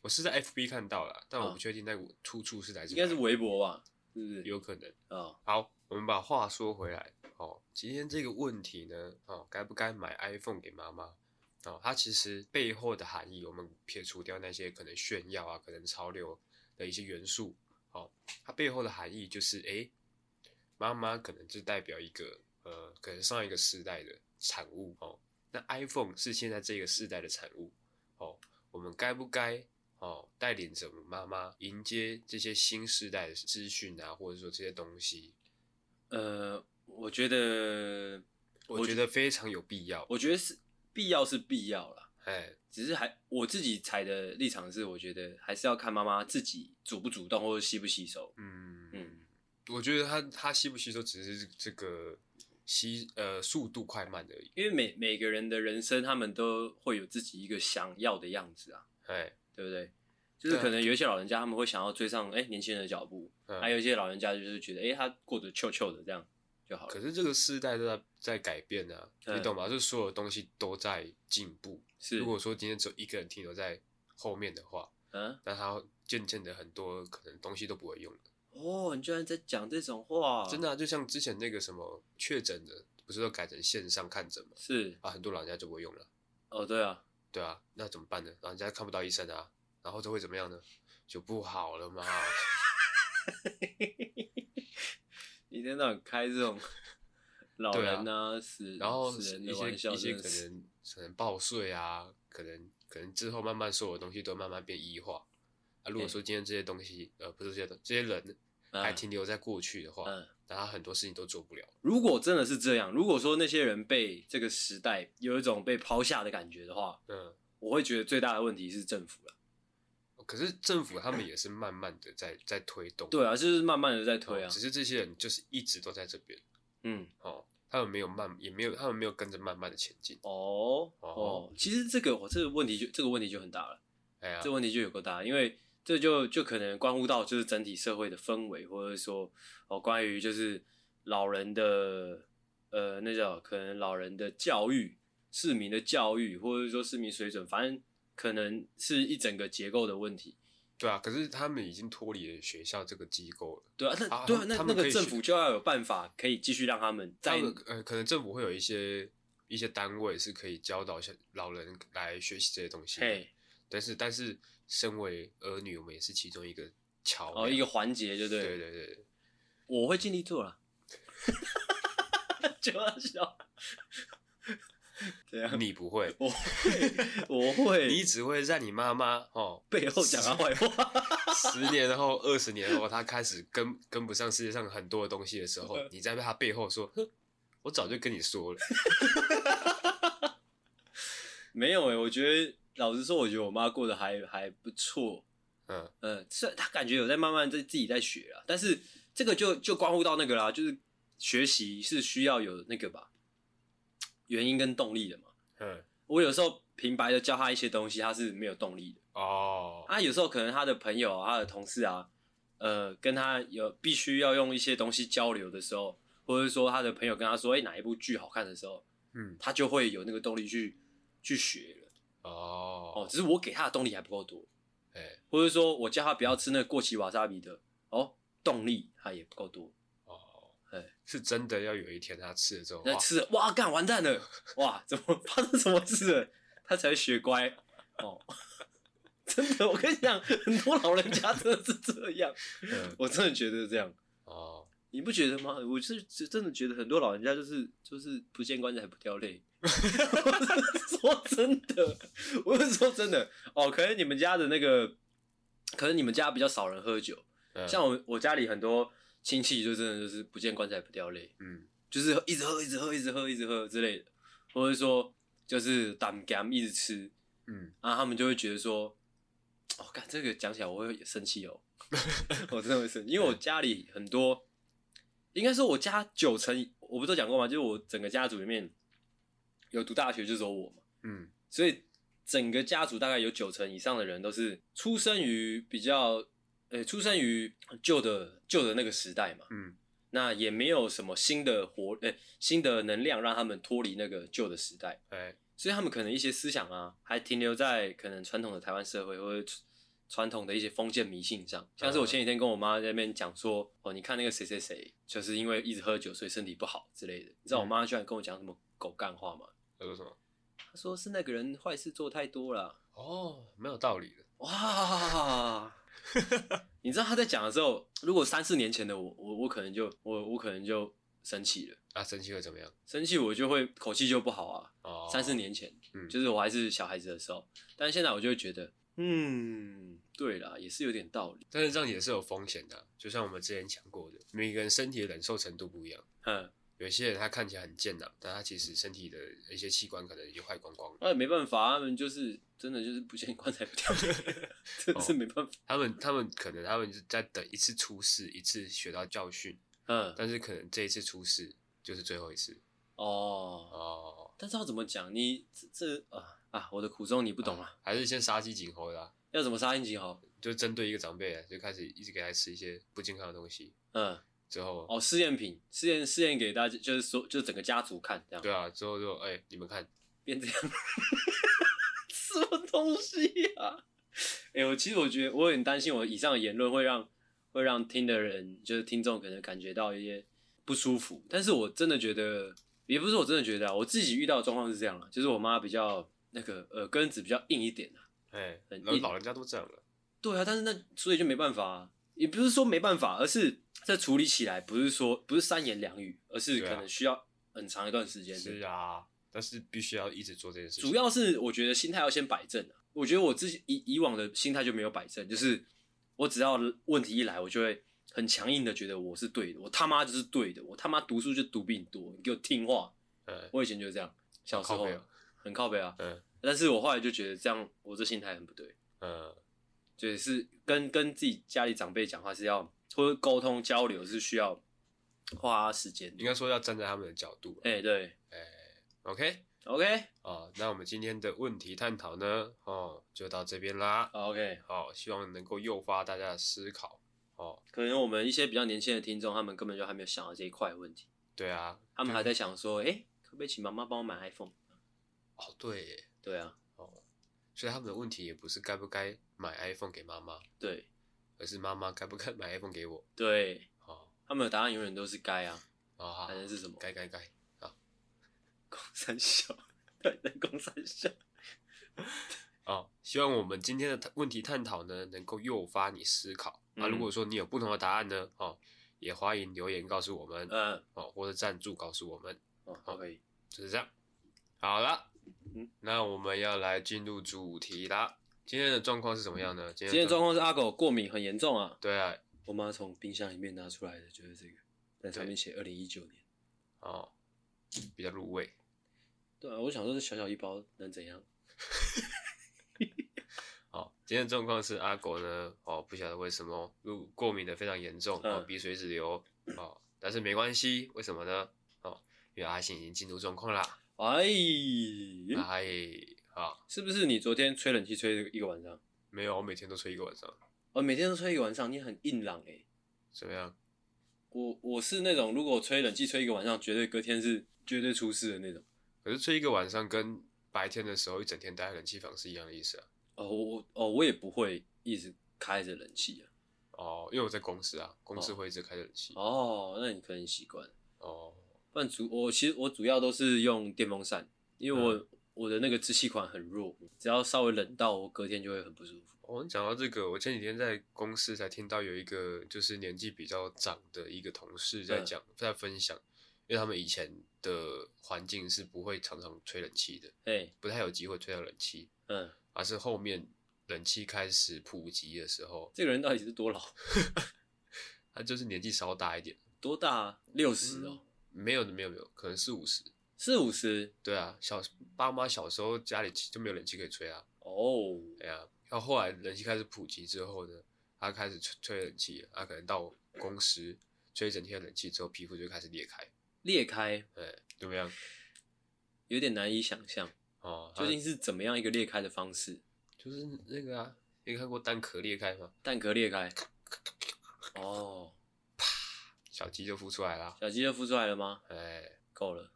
我是在 FB 看到了，但我不确定那个出处是来自。应该是微博吧？是不是？有可能啊。哦、好，我们把话说回来。哦，今天这个问题呢，哦，该不该买 iPhone 给妈妈？哦，它其实背后的含义，我们撇除掉那些可能炫耀啊、可能潮流的一些元素，哦，它背后的含义就是，诶，妈妈可能就代表一个，呃，可能上一个时代的产物，哦，那 iPhone 是现在这个时代的产物，哦，我们该不该，哦，带领着我们妈妈迎接这些新时代的资讯啊，或者说这些东西？呃，我觉得，我觉得非常有必要，我觉得是。必要是必要啦，哎，只是还我自己踩的立场是，我觉得还是要看妈妈自己主不主动或者吸不吸收。嗯嗯，我觉得他他吸不吸收只是这个吸呃速度快慢而已，因为每每个人的人生他们都会有自己一个想要的样子啊，哎，对不对？就是可能有一些老人家他们会想要追上哎年轻人的脚步，嗯、还有一些老人家就是觉得哎他过得臭臭的这样。就好，可是这个时代都在在改变啊，嗯、你懂吗？就是所有东西都在进步。是，如果说今天只有一个人停留在后面的话，嗯，那他渐渐的很多可能东西都不会用了。哦，你居然在讲这种话？真的、啊，就像之前那个什么确诊的，不是都改成线上看诊吗？是啊，很多老人家就不会用了。哦，对啊，对啊，那怎么办呢？老人家看不到医生啊，然后就会怎么样呢？就不好了嘛。一天到晚开这种 老人啊，啊死然后一些一些可能可能报税啊，可能可能之后慢慢所有东西都慢慢变异化。啊，如果说今天这些东西，欸、呃，不是这些东这些人还停留在过去的话，嗯，那他很多事情都做不了。如果真的是这样，如果说那些人被这个时代有一种被抛下的感觉的话，嗯，我会觉得最大的问题是政府了。可是政府他们也是慢慢的在在推动。对啊，就是慢慢的在推啊。只是这些人就是一直都在这边。嗯，哦，他们没有慢，也没有，他们没有跟着慢慢的前进。哦哦，其实这个我这个问题就这个问题就很大了。哎呀，这个问题就有够大，因为。这就就可能关乎到就是整体社会的氛围，或者说哦，关于就是老人的呃，那叫可能老人的教育、市民的教育，或者说市民水准，反正可能是一整个结构的问题。对啊，可是他们已经脱离了学校这个机构了。对啊，那啊对啊，那那个政府就要有办法可以继续让他们在们呃，可能政府会有一些一些单位是可以教导小老人来学习这些东西。嘿，但是但是。身为儿女，我们也是其中一个桥哦，一个环节，就对。对对对，我会尽力做了。就要笑。你不会？我会，我会。你只会在你妈妈哦背后讲她坏话。十年后、二十年后，她开始跟跟不上世界上很多的东西的时候，你在她背后说：“哼，我早就跟你说了。”没有哎、欸，我觉得。老实说，我觉得我妈过得还还不错，嗯嗯，是她感觉有在慢慢在自己在学啊，但是这个就就关乎到那个啦，就是学习是需要有那个吧，原因跟动力的嘛。嗯，我有时候平白的教他一些东西，他是没有动力的哦。啊，有时候可能他的朋友、啊、他的同事啊，呃，跟他有必须要用一些东西交流的时候，或者说他的朋友跟他说，哎、欸，哪一部剧好看的时候，嗯，他就会有那个动力去去学了。哦哦，只是我给他的动力还不够多，哎、欸，或者说我叫他不要吃那个过期瓦萨比的，哦，动力他也不够多，是真的要有一天他吃了之后，他吃了，哇，干完蛋了，哇，怎么发生什么事了？他才学乖，哦，真的，我跟你讲，很多老人家真的是这样，嗯、我真的觉得是这样，哦，你不觉得吗？我是真的觉得很多老人家就是就是不见棺材不掉泪。说真的，我是说真的哦。可能你们家的那个，可能你们家比较少人喝酒。嗯、像我，我家里很多亲戚就真的就是不见棺材不掉泪。嗯，就是一直喝，一直喝，一直喝，一直喝之类的，或者说就是胆干一直吃。嗯，然后他们就会觉得说，哦，干这个讲起来我会生气哦，我真的会生气，因为我家里很多，应该说我家九成，我不都讲过吗？就是我整个家族里面。有读大学就只有我嘛，嗯，所以整个家族大概有九成以上的人都是出生于比较，呃、欸，出生于旧的旧的那个时代嘛，嗯，那也没有什么新的活，呃、欸，新的能量让他们脱离那个旧的时代，哎、欸，所以他们可能一些思想啊，还停留在可能传统的台湾社会或者传统的一些封建迷信上，像是我前几天跟我妈在那边讲说，哦，你看那个谁谁谁，就是因为一直喝酒，所以身体不好之类的，你知道我妈居然跟我讲什么狗干话吗？她说什么？他说是那个人坏事做太多了。哦，没有道理的。哇，你知道他在讲的时候，如果三四年前的我，我我可能就我我可能就生气了。啊，生气会怎么样？生气我就会口气就不好啊。哦，三四年前，嗯，就是我还是小孩子的时候，但是现在我就会觉得，嗯，对啦，也是有点道理。但是这样也是有风险的，就像我们之前讲过的，每个人身体的忍受程度不一样。嗯。有些人他看起来很健朗，但他其实身体的一些器官可能已经坏光光了。那也没办法，他们就是真的就是不见棺材不掉泪，这是没办法。哦、他们他们可能他们是在等一次出事，一次学到教训。嗯，但是可能这一次出事就是最后一次。哦哦，但是要怎么讲？你这这啊啊，我的苦衷你不懂啊？还是先杀鸡儆猴的？要怎么杀鸡儆猴？就针对一个长辈，就开始一直给他吃一些不健康的东西。嗯。之后哦，试验品，试验试验给大家，就是说，就是整个家族看这样。对啊，之后就哎、欸，你们看，变这样，什么东西啊？哎、欸，我其实我觉得我有点担心，我以上的言论会让会让听的人，就是听众可能感觉到一些不舒服。但是我真的觉得，也不是我真的觉得啊，我自己遇到的状况是这样啊，就是我妈比较那个耳根子比较硬一点啊。哎、欸，老老人家都这样了。对啊，但是那所以就没办法啊，也不是说没办法，而是。在处理起来不是说不是三言两语，而是可能需要很长一段时间。是啊，但是必须要一直做这件事情。主要是我觉得心态要先摆正啊。我觉得我自己以以往的心态就没有摆正，就是我只要问题一来，我就会很强硬的觉得我是对的，我他妈就是对的，我他妈读书就读比你多，你给我听话。嗯，我以前就是这样，小时候很靠北啊。嗯，但是我后来就觉得这样，我这心态很不对。嗯，就是跟跟自己家里长辈讲话是要，或者沟通交流是需要花时间。应该说要站在他们的角度。哎、欸，对，哎、欸、，OK。OK，哦，那我们今天的问题探讨呢，哦，就到这边啦。OK，好，希望能够诱发大家的思考。哦，可能我们一些比较年轻的听众，他们根本就还没有想到这一块问题。对啊，他们还在想说，哎、欸，可不可以请妈妈帮我买 iPhone？哦，对耶，对啊，哦，所以他们的问题也不是该不该买 iPhone 给妈妈，对，而是妈妈该不该买 iPhone 给我。对，哦，他们的答案永远都是该啊。哦，好，反正是什么？该该该三小。对，人工三小。哦，希望我们今天的问题探讨呢，能够诱发你思考。那、嗯、如果说你有不同的答案呢，哦，也欢迎留言告诉我们，嗯，哦，或者赞助告诉我们，哦，好，可以，就是这样。好了，嗯，那我们要来进入主题啦。今天的状况是怎么样呢？今天的状况是阿狗过敏很严重啊。对啊，我妈从冰箱里面拿出来的就是这个，在上面写二零一九年，哦，比较入味。对啊，我想说，这小小一包能怎样？好，今天的状况是阿狗呢，哦，不晓得为什么，如过敏的非常严重，哦，鼻水直流，哦，但是没关系，为什么呢？哦，因为阿信已经进入状况啦。哎，哎，好，是不是你昨天吹冷气吹一个晚上？没有，我每天都吹一个晚上。哦，每天都吹一个晚上，你很硬朗哎。怎么样？我我是那种，如果吹冷气吹一个晚上，绝对隔天是绝对出事的那种。可是吹一个晚上跟白天的时候一整天待在冷气房是一样的意思啊。哦，我哦，我也不会一直开着冷气啊。哦，因为我在公司啊，公司会一直开着冷气。哦，那你可能习惯。哦，不然主我其实我主要都是用电风扇，因为我、嗯、我的那个支气管很弱，只要稍微冷到，我隔天就会很不舒服。哦，你讲到这个，我前几天在公司才听到有一个就是年纪比较长的一个同事在讲、嗯，在分享。因为他们以前的环境是不会常常吹冷气的，哎，不太有机会吹到冷气，嗯，而是后面冷气开始普及的时候，这个人到底是多老？他就是年纪稍大一点，多大啊？六十哦？没有的，没有没有，可能四五十，四五十，对啊，小爸妈小时候家里就没有冷气可以吹啊，哦，对啊，然后后来冷气开始普及之后呢，他开始吹吹冷气，他可能到公司吹一整天的冷气之后，皮肤就开始裂开。裂开，对，怎么样？有点难以想象哦。究竟是怎么样一个裂开的方式？就是那个啊，你看过蛋壳裂开吗？蛋壳裂开，哦，啪，小鸡就孵出来了。小鸡就孵出来了吗？哎，够了。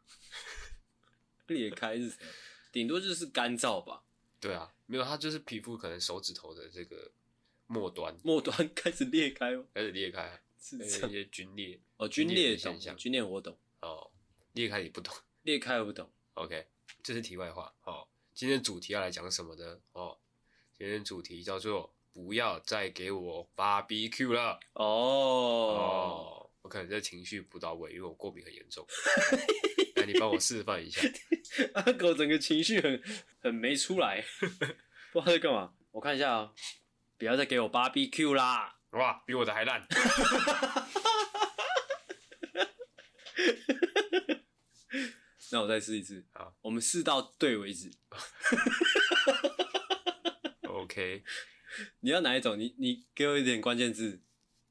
裂开是什么？顶多就是干燥吧。对啊，没有，它就是皮肤可能手指头的这个末端，末端开始裂开哦，开始裂开，是一些皲裂。哦，皲裂的现象，皲裂我懂。哦，裂开你不懂，裂开我不懂。OK，这是题外话。哦，今天主题要来讲什么呢？哦，今天主题叫做不要再给我 BBQ 了。哦，哦，我可能这情绪不到位，因为我过敏很严重。来，你帮我示范一下。阿狗整个情绪很很没出来，不知道在干嘛。我看一下啊、哦，不要再给我 BBQ 啦！哇，比我的还烂。那我再试一次，好，我们试到对为止。OK，你要哪一种？你你给我一点关键字，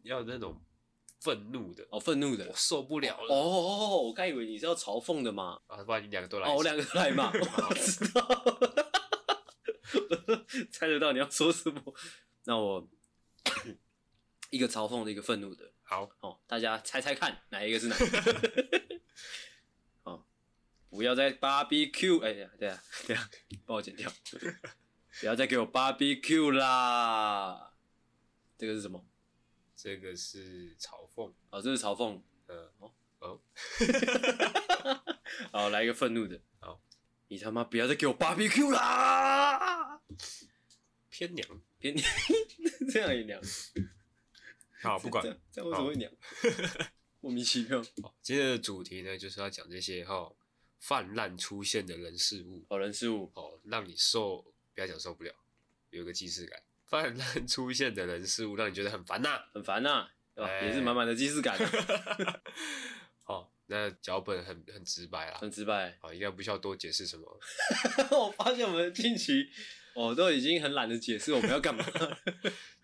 要那种愤怒的哦，愤怒的，我受不了了。哦我刚以为你是要嘲讽的嘛。啊，不然你两个都来。哦，我两个都来嘛。我知道，猜得到你要说什么。那我 一个嘲讽的，一个愤怒的。好，哦，大家猜猜看，哪一个是哪一个？不要再 BBQ，哎呀，对呀，对呀，帮我剪掉。不要再给我 BBQ 啦！这个是什么？这个是嘲讽。哦，这是嘲讽。嗯，哦，哦。好，来一个愤怒的。好，你他妈不要再给我 BBQ 啦！偏娘，偏娘，这样也娘。好，不管。这样为什么会娘？莫名其妙。好，今天的主题呢，就是要讲这些哈。泛滥出现的人事物，哦，人事物，哦，让你受，不要讲受不了，有个既视感。泛滥出现的人事物，让你觉得很烦呐、啊，很烦呐、啊。对吧？欸、也是满满的既视感。哦，那脚本很很直白啊，很直白。哦，应该不需要多解释什么。我发现我们近期，哦，都已经很懒得解释我们要干嘛。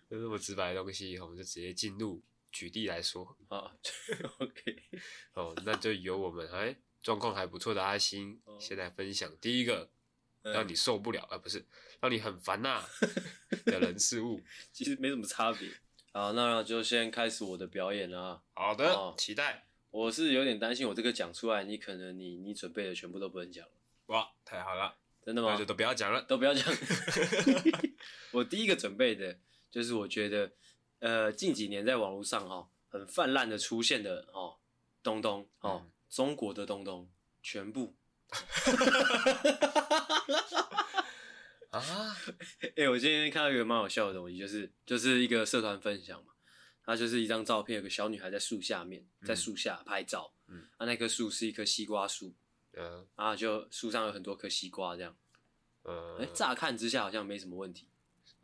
就这么直白的东西，我们就直接进入举例来说。啊，OK。哦，那就由我们哎状况还不错的阿星，哦、先来分享第一个让你受不了，啊、嗯，不是让你很烦呐的人事物。其实没什么差别。好，那就先开始我的表演啦。好的，哦、期待。我是有点担心，我这个讲出来，你可能你你准备的全部都不能讲。哇，太好了，真的吗？那就都不要讲了，都不要讲。我第一个准备的就是我觉得，呃，近几年在网络上哈、哦、很泛滥的出现的哦东东哦、嗯、中国的东东全部。啊，哎、欸，我今天看到一个蛮好笑的东西，就是就是一个社团分享嘛，它就是一张照片，有个小女孩在树下面，在树下拍照，嗯，啊，那棵树是一棵西瓜树，嗯，啊，就树上有很多颗西瓜这样，嗯，哎、欸，乍看之下好像没什么问题，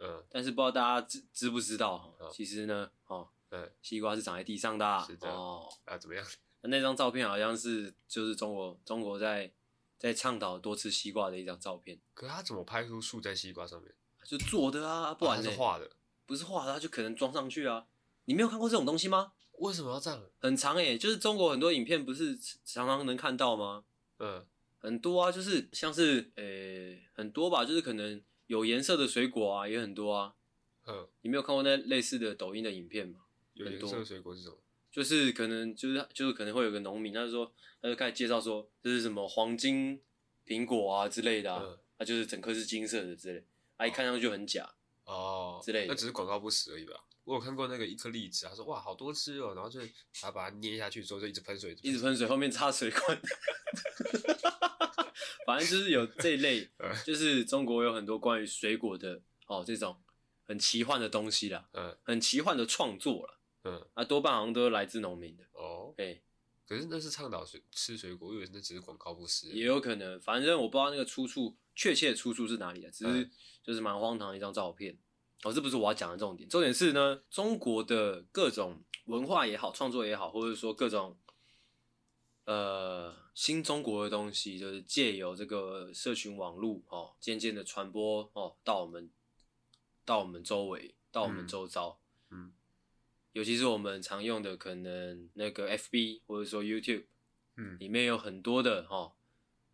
嗯，但是不知道大家知知不知道哈，其实呢，哦，嗯，西瓜是长在地上的，是的，哦，啊，怎么样？那张照片好像是就是中国中国在。在倡导多吃西瓜的一张照片，可是他怎么拍出树在西瓜上面？就做的啊，不然、啊、是画的，不是画的，他就可能装上去啊。你没有看过这种东西吗？为什么要这样？很长诶、欸，就是中国很多影片不是常常能看到吗？嗯，很多啊，就是像是诶、欸、很多吧，就是可能有颜色的水果啊也很多啊。嗯，你没有看过那类似的抖音的影片吗？有颜色的水果是什么？就是可能就是就是可能会有个农民，他就说他就开始介绍说这是什么黄金苹果啊之类的啊，嗯、啊就是整颗是金色的之类，啊一看上去就很假哦之类的，那只是广告不实而已吧。我有看过那个一颗栗子，他说哇好多汁哦，然后就他把它捏下去之后就一直喷水，一直喷水，后面插水管，反正就是有这一类，就是中国有很多关于水果的哦这种很奇幻的东西啦，嗯，很奇幻的创作啦。嗯，啊，多半好像都是来自农民的哦。哎、欸，可是那是倡导水吃水果，我以为那只是广告不实。也有可能，反正我不知道那个出处，确切的出处是哪里的，只是就是蛮荒唐的一张照片。哦，这不是我要讲的重点，重点是呢，中国的各种文化也好，创作也好，或者说各种呃新中国的东西，就是借由这个社群网络哦，渐渐的传播哦，到我们到我们周围，到我们周遭，嗯。嗯尤其是我们常用的，可能那个 FB 或者说 YouTube，嗯，里面有很多的哦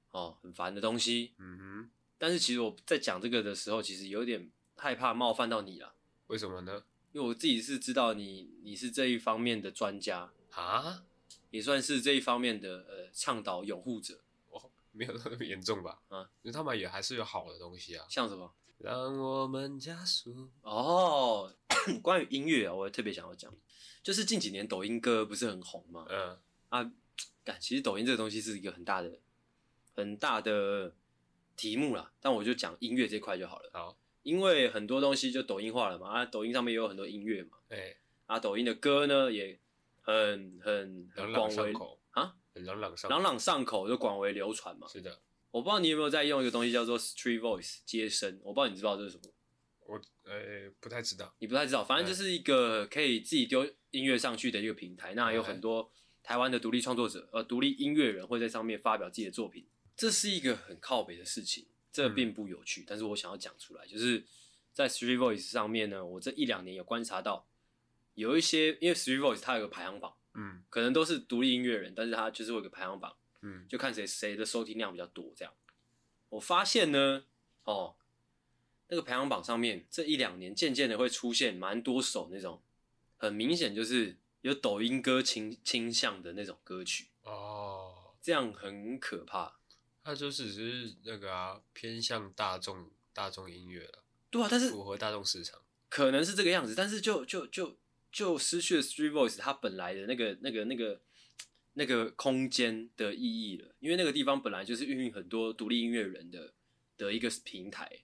哦很烦的东西，嗯哼。但是其实我在讲这个的时候，其实有点害怕冒犯到你了。为什么呢？因为我自己是知道你你是这一方面的专家啊，也算是这一方面的呃倡导拥护者。哦，没有那么严重吧？啊，因为他们也还是有好的东西啊，像什么？让我们加速哦。关于音乐啊，我也特别想要讲，就是近几年抖音歌不是很红吗？嗯啊，感其实抖音这个东西是一个很大的、很大的题目啦。但我就讲音乐这块就好了。好，因为很多东西就抖音化了嘛，啊，抖音上面也有很多音乐嘛。哎，啊，抖音的歌呢也很很很广为啊，很朗朗上朗朗上口，就广为流传嘛。是的，我不知道你有没有在用一个东西叫做 Street Voice 接声，我不知道你知不知道这是什么。我呃、欸、不太知道，你不太知道，反正就是一个可以自己丢音乐上去的一个平台，那有很多台湾的独立创作者，呃，独立音乐人会在上面发表自己的作品，这是一个很靠北的事情，这并不有趣，嗯、但是我想要讲出来，就是在 Street Voice 上面呢，我这一两年有观察到，有一些因为 Street Voice 它有个排行榜，嗯，可能都是独立音乐人，但是它就是会有个排行榜，嗯，就看谁谁的收听量比较多这样，我发现呢，哦。那个排行榜上面，这一两年渐渐的会出现蛮多首那种，很明显就是有抖音歌倾倾向的那种歌曲哦，这样很可怕。它就只是那个啊，偏向大众大众音乐了，对啊，但是符合大众市场，可能是这个样子，但是就就就就失去了 Street Voice 它本来的那个那个那个那个空间的意义了，因为那个地方本来就是孕育很多独立音乐人的的一个平台。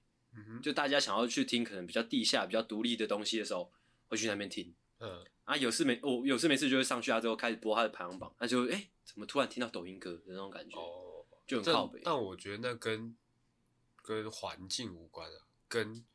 就大家想要去听可能比较地下、比较独立的东西的时候，会去那边听。嗯啊，有事没我、哦、有事没事就会上去啊，之后开始播他的排行榜，那就哎、欸，怎么突然听到抖音歌的那种感觉？哦，就很靠北。但我觉得那跟跟环境无关啊，跟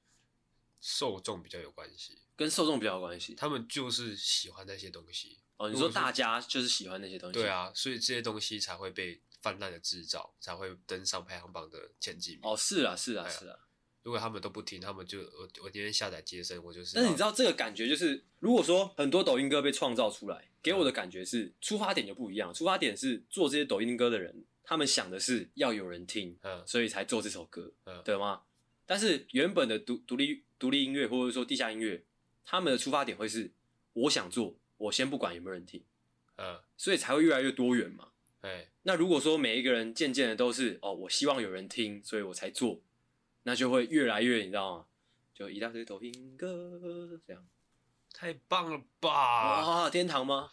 受众比较有关系，跟受众比较有关系，他们就是喜欢那些东西。哦，你说大家就是喜欢那些东西，对啊，所以这些东西才会被泛滥的制造，才会登上排行榜的前几名。哦，是啊，是啊，是啊。如果他们都不听，他们就我我今天下载接生，我就是。但是你知道这个感觉就是，如果说很多抖音歌被创造出来，给我的感觉是出发点就不一样。出发点是做这些抖音歌的人，他们想的是要有人听，嗯，所以才做这首歌，嗯，对吗？但是原本的独独立独立音乐或者说地下音乐，他们的出发点会是我想做，我先不管有没有人听，嗯，所以才会越来越多元嘛。哎，那如果说每一个人渐渐的都是哦，我希望有人听，所以我才做。那就会越来越，你知道吗？就一大堆抖音歌这样，太棒了吧！哇，天堂吗？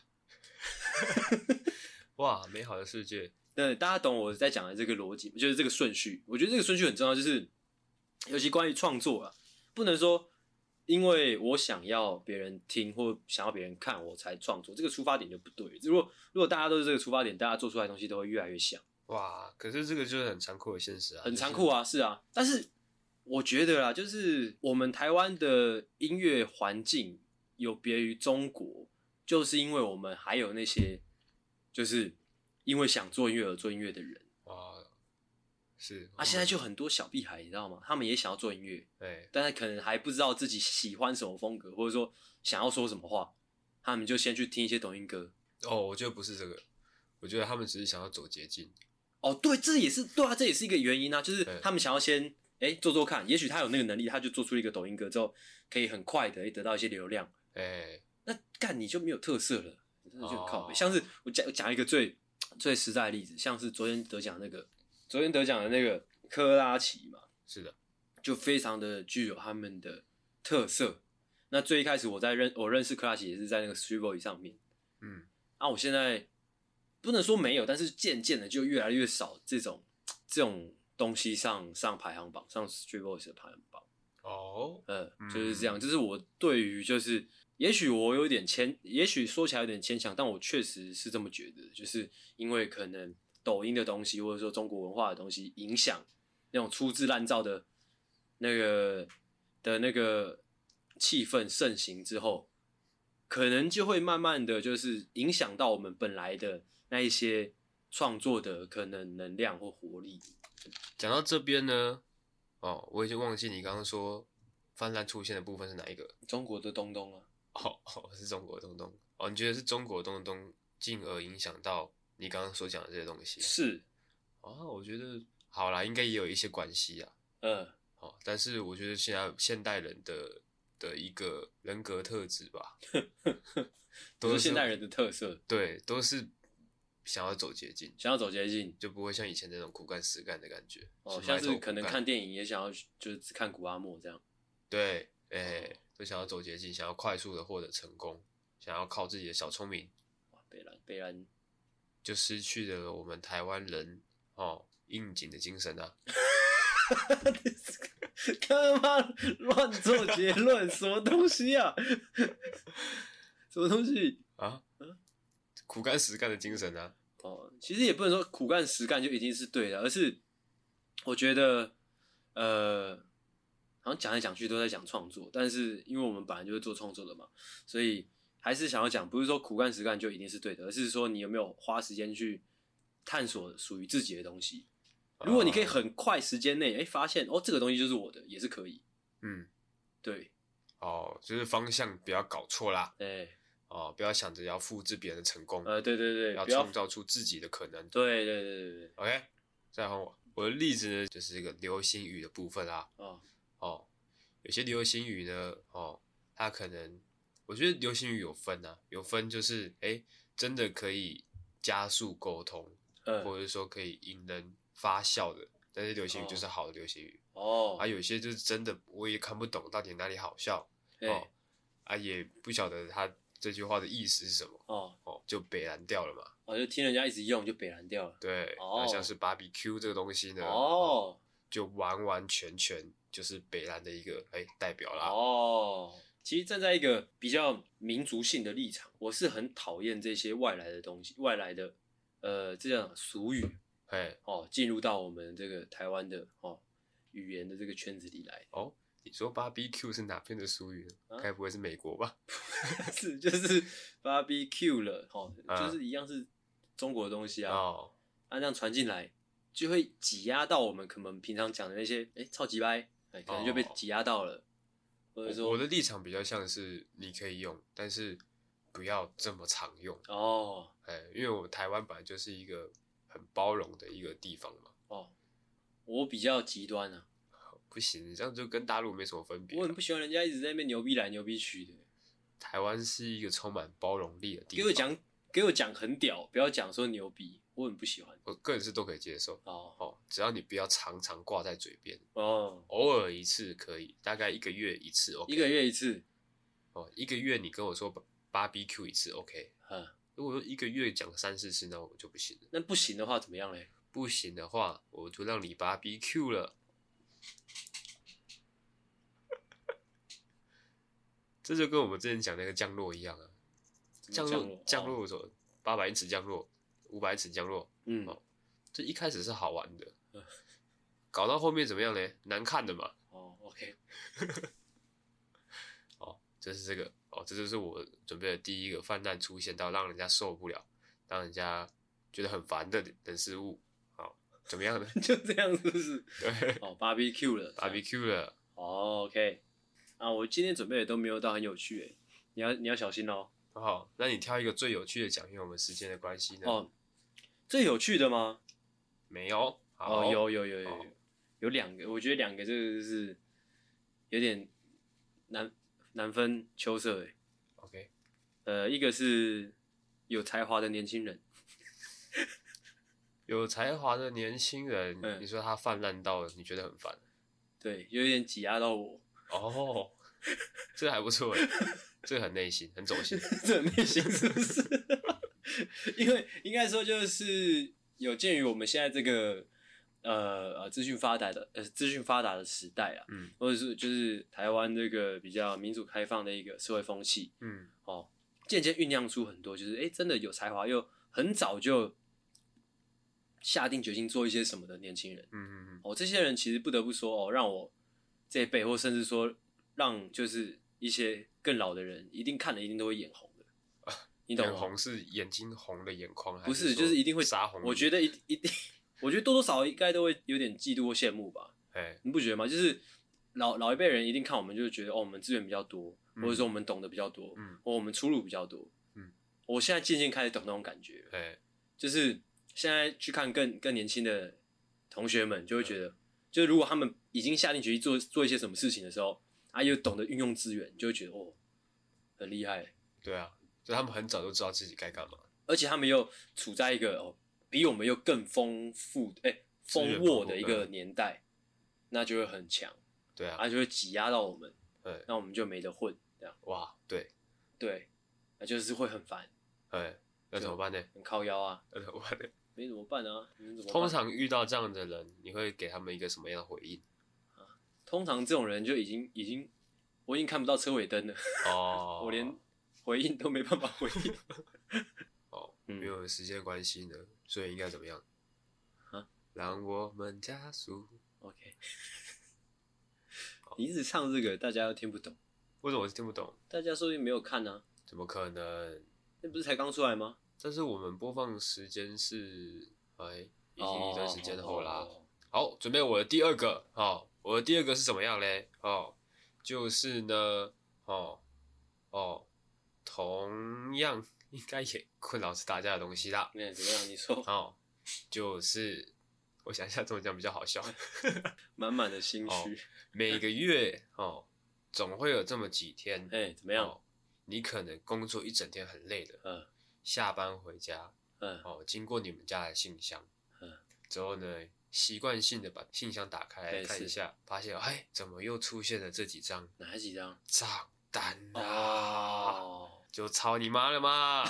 哇，美好的世界。对，大家懂我在讲的这个逻辑，就是这个顺序。我觉得这个顺序很重要，就是尤其关于创作啊，不能说因为我想要别人听或想要别人看我才创作，这个出发点就不对。如果如果大家都是这个出发点，大家做出来的东西都会越来越像。哇，可是这个就是很残酷的现实啊，很残酷啊，是啊，但是。我觉得啦，就是我们台湾的音乐环境有别于中国，就是因为我们还有那些，就是因为想做音乐而做音乐的人啊，是啊，现在就很多小屁孩，你知道吗？他们也想要做音乐，对，但是可能还不知道自己喜欢什么风格，或者说想要说什么话，他们就先去听一些抖音歌。哦，我觉得不是这个，我觉得他们只是想要走捷径。哦，对，这也是对啊，这也是一个原因啊，就是他们想要先。哎、欸，做做看，也许他有那个能力，他就做出一个抖音歌之后，可以很快的得到一些流量。哎、欸，那干你就没有特色了，真的就很靠像是我讲讲一个最最实在的例子，像是昨天得奖那个，昨天得奖的那个珂拉奇嘛，是的，就非常的具有他们的特色。那最一开始我在认我认识珂拉奇也是在那个 StreetVoice 上面，嗯，啊，我现在不能说没有，但是渐渐的就越来越少这种这种。东西上上排行榜，上 StreetVoice 的排行榜。哦，嗯，就是这样。就是我对于，就是也许我有点牵，也许说起来有点牵强，但我确实是这么觉得。就是因为可能抖音的东西，或者说中国文化的东西，影响那种粗制滥造的那个的那个气氛盛行之后，可能就会慢慢的就是影响到我们本来的那一些创作的可能能量或活力。讲到这边呢，哦，我已经忘记你刚刚说泛滥出现的部分是哪一个？中国的东东啊，哦哦，是中国的东东哦，你觉得是中国的东东进而影响到你刚刚所讲的这些东西？是哦，我觉得好啦，应该也有一些关系啊。嗯，好，但是我觉得现在现代人的的一个人格特质吧，都是现代人的特色，对，都是。想要走捷径，想要走捷径，就不会像以前那种苦干实干的感觉。哦，像是可能看电影也想要，就是只看古阿莫这样。对，哎、欸，都想要走捷径，想要快速的获得成功，想要靠自己的小聪明。哇，北兰，北兰，就失去了我们台湾人哦应景的精神啊！他妈乱做结论？什么东西啊？什么东西啊？苦干实干的精神啊！哦，其实也不能说苦干实干就一定是对的，而是我觉得，呃，好像讲来讲去都在讲创作，但是因为我们本来就是做创作的嘛，所以还是想要讲，不是说苦干实干就一定是对的，而是说你有没有花时间去探索属于自己的东西。如果你可以很快时间内，哎、欸，发现哦，这个东西就是我的，也是可以。嗯，对。哦，就是方向不要搞错啦。哎、欸。哦，不要想着要复制别人的成功，呃，对对对，要创造出自己的可能。对对对对对。OK，再换我，我的例子呢，就是一个流星雨的部分啊。哦哦，有些流行语呢，哦，它可能，我觉得流行语有分啊，有分就是，哎，真的可以加速沟通，嗯，或者说可以引人发笑的，但是流行语就是好的流行语。哦，啊，有些就是真的我也看不懂到底哪里好笑，哦，啊，也不晓得他。这句话的意思是什么？哦哦，就北蓝掉了嘛。哦，就听人家一直用，就北蓝掉了。对，哦，像是 BBQ 这个东西呢，哦，就完完全全就是北蓝的一个哎代表啦。哦，其实站在一个比较民族性的立场，我是很讨厌这些外来的东西，外来的呃这样俗语，哎哦，进入到我们这个台湾的哦语言的这个圈子里来。哦，你说 barbecue 是哪边的俗语呢？该、啊、不会是美国吧？是，就是 barbecue 了，哦，就是一样是中国的东西啊。哦，那这样传进来，就会挤压到我们可能平常讲的那些，哎、欸，超级掰，哎，可能就被挤压到了。或者说我，我的立场比较像是你可以用，但是不要这么常用。哦，哎，因为我们台湾本来就是一个很包容的一个地方嘛。哦，我比较极端啊。不行，这样就跟大陆没什么分别。我很不喜欢人家一直在那边牛逼来牛逼去的。台湾是一个充满包容力的地方。给我讲，给我讲很屌，不要讲说牛逼，我很不喜欢。我个人是都可以接受。哦哦，只要你不要常常挂在嘴边。哦，偶尔一次可以，大概一个月一次 OK。一个月一次。哦，一个月你跟我说 barbecue 一次 OK。嗯。如果说一个月讲三四次，那我就不行了。那不行的话怎么样嘞？不行的话，我就让你 barbecue 了。这就跟我们之前讲那个降落一样啊，降落降落的时候，八百英尺降落，五百尺降落，嗯，哦，这一开始是好玩的，搞到后面怎么样呢？难看的嘛。哦，OK，哦，这是这个，哦，这就是我准备的第一个泛滥出现到让人家受不了，让人家觉得很烦的人事物，好，怎么样呢？就这样，是不是？对，哦，barbecue 了，barbecue 了，哦，OK。啊，我今天准备的都没有到很有趣诶，你要你要小心哦。好，那你挑一个最有趣的讲，因为我们时间的关系呢。哦，最有趣的吗？没有。哦，有有有有有，有两个，我觉得两个这个是有点难难分秋色哎。OK，呃，一个是有才华的年轻人，有才华的年轻人，嗯，你说他泛滥到了，你觉得很烦？对，有点挤压到我。哦，这个还不错哎，这个很内心，很走心，这很内心是不是？因为应该说就是有鉴于我们现在这个呃呃资讯发达的呃资讯发达的时代啊，嗯，或者是就是台湾这个比较民主开放的一个社会风气，嗯，哦，渐渐酝酿出很多就是哎、欸、真的有才华又很早就下定决心做一些什么的年轻人，嗯嗯嗯，哦，这些人其实不得不说哦，让我。这一辈，或甚至说，让就是一些更老的人，一定看了一定都会眼红你懂吗？眼红是眼睛红的眼眶，不是，就是一定会杀红。我觉得一一定，我觉得多多少少应该都会有点嫉妒或羡慕吧。哎，你不觉得吗？就是老老一辈人一定看我们，就是觉得哦，我们资源比较多，嗯、或者说我们懂得比较多，嗯，或我们出路比较多，嗯。我现在渐渐开始懂那种感觉，哎，就是现在去看更更年轻的同学们，就会觉得。就是如果他们已经下定决心做做一些什么事情的时候，啊，又懂得运用资源，就会觉得哦，很厉害。对啊，就他们很早就知道自己该干嘛，而且他们又处在一个哦，比我们又更丰富哎、欸、丰沃的一个年代，那就会很强。对啊，啊就会挤压到我们，对，那我们就没得混，这样。哇，对，对，那就是会很烦。哎，那怎么办呢？很靠腰啊，那怎么办呢？没怎么办啊？怎么办？通常遇到这样的人，你会给他们一个什么样的回应？啊，通常这种人就已经已经，我已经看不到车尾灯了。哦，我连回应都没办法回应。哦，因为时间关系呢，所以应该怎么样？啊，让我们加速。OK。你一直唱这个，大家都听不懂。为什么我是听不懂？大家说不定没有看呢。怎么可能？那不是才刚出来吗？但是我们播放时间是哎，已经一段时间后啦。Oh, oh, oh, oh. 好，准备我的第二个。哦，我的第二个是怎么样嘞？哦，就是呢，哦哦，同样应该也困扰是大家的东西啦。那怎么样？你说。哦，就是我想一下怎么讲比较好笑。满满的心虚、哦。每个月哦，总会有这么几天。哎，怎么样、哦？你可能工作一整天很累的。嗯。下班回家，嗯，哦，经过你们家的信箱，嗯，之后呢，习惯性的把信箱打开来看一下，发现，哎，怎么又出现了这几张？哪几张？账单啊！哦，就操你妈了嘛！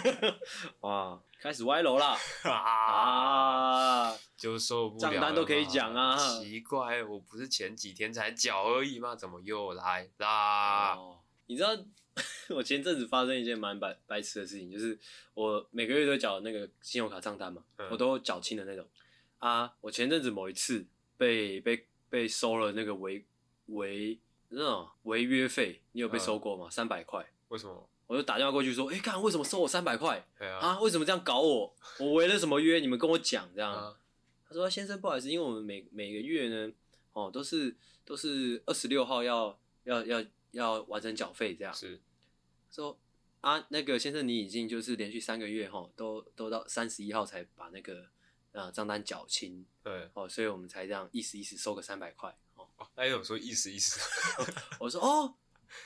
哇，开始歪楼了 啊！就受不了了，账单都可以讲啊！奇怪，我不是前几天才缴而已吗？怎么又来啦？哦，你知道？我前阵子发生一件蛮白白痴的事情，就是我每个月都缴那个信用卡账单嘛，嗯、我都缴清的那种啊。我前阵子某一次被被被收了那个违违那种违约费，你有被收过吗？三百块。为什么？我就打电话过去说，哎、欸，看为什么收我三百块？对啊，啊，为什么这样搞我？我违了什么约？你们跟我讲这样。啊、他说，先生不好意思，因为我们每每个月呢，哦，都是都是二十六号要要要要完成缴费这样。是。说啊，那个先生，你已经就是连续三个月哈，都都到三十一号才把那个呃账单缴清。对。哦，所以我们才这样意思意思收个三百块。哦，哎呦，说意思意思。我说哦。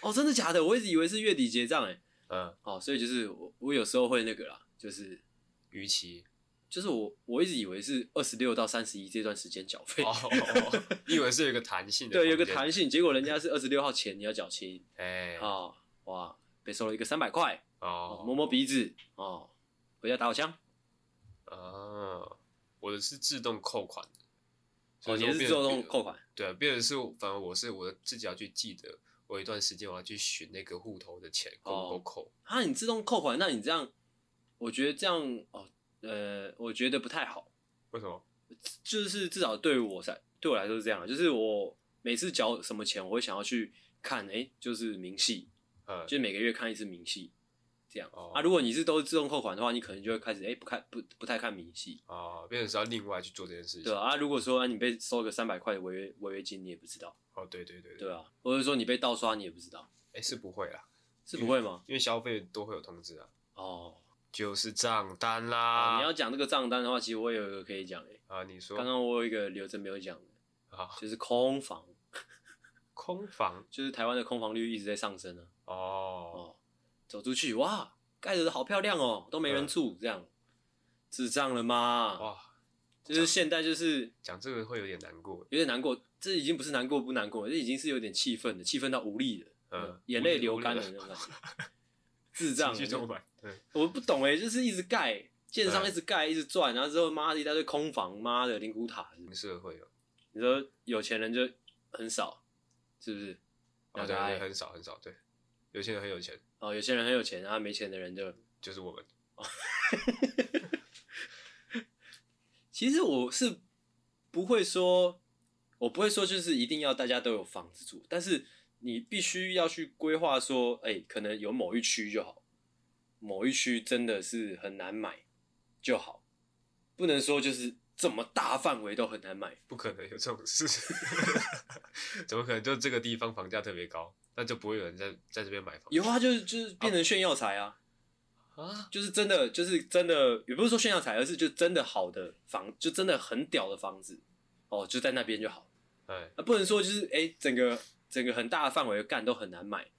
哦，真的假的？我一直以为是月底结账哎。嗯，哦，所以就是我，我有时候会那个啦，就是逾期，就是我我一直以为是二十六到三十一这段时间缴费。哦，以为是有一个弹性的。对，有个弹性，结果人家是二十六号前你要缴清。哎，哦，哇，被收了一个三百块。哦，摸摸鼻子。哦，回家打火枪。啊，我的是自动扣款的。哦，你是自动扣款？对，变成是，反正我是我自己要去记得。我有一段时间我要去寻那个户头的钱够不够扣？啊，你自动扣款，那你这样，我觉得这样哦，呃，我觉得不太好。为什么？就是至少对于我来，对我来说是这样，就是我每次缴什么钱，我会想要去看，哎、欸，就是明细，嗯，就是每个月看一次明细，这样。哦、啊，如果你是都是自动扣款的话，你可能就会开始，哎、欸，不看不不太看明细啊，变成是要另外去做这件事情。对啊，啊如果说、啊、你被收个三百块的违约违约金，你也不知道。哦，对对对对，对啊，或者说你被盗刷，你也不知道。哎，是不会啦，是不会吗？因为消费都会有通知啊。哦，就是账单啦。你要讲这个账单的话，其实我有一个可以讲诶。啊，你说。刚刚我有一个留着没有讲的，啊，就是空房。空房 就是台湾的空房率一直在上升啊。哦。哦。走出去，哇，盖的好漂亮哦，都没人住，这样。智障了吗？哇。就是现在，就是讲这个会有点难过，有点难过。这已经不是难过不难过，这已经是有点气愤的，气愤到无力了，嗯，眼泪流干了那种感觉。智障，我不懂哎，就是一直盖，建商一直盖，一直赚，然后之后妈的一大堆空房，妈的灵骨塔。社会哦，你说有钱人就很少，是不是？对，很少很少，对，有钱人很有钱。哦，有些人很有钱，然后没钱的人就就是我们。其实我是不会说，我不会说就是一定要大家都有房子住，但是你必须要去规划说，哎、欸，可能有某一区就好，某一区真的是很难买就好，不能说就是这么大范围都很难买，不可能有这种事，怎么可能？就这个地方房价特别高，那就不会有人在在这边买房。有啊，就是就是变成炫耀财啊。啊，就是真的，就是真的，也不是说炫耀财，而是就真的好的房，就真的很屌的房子，哦，就在那边就好。哎，啊，不能说就是哎、欸，整个整个很大的范围干都很难买。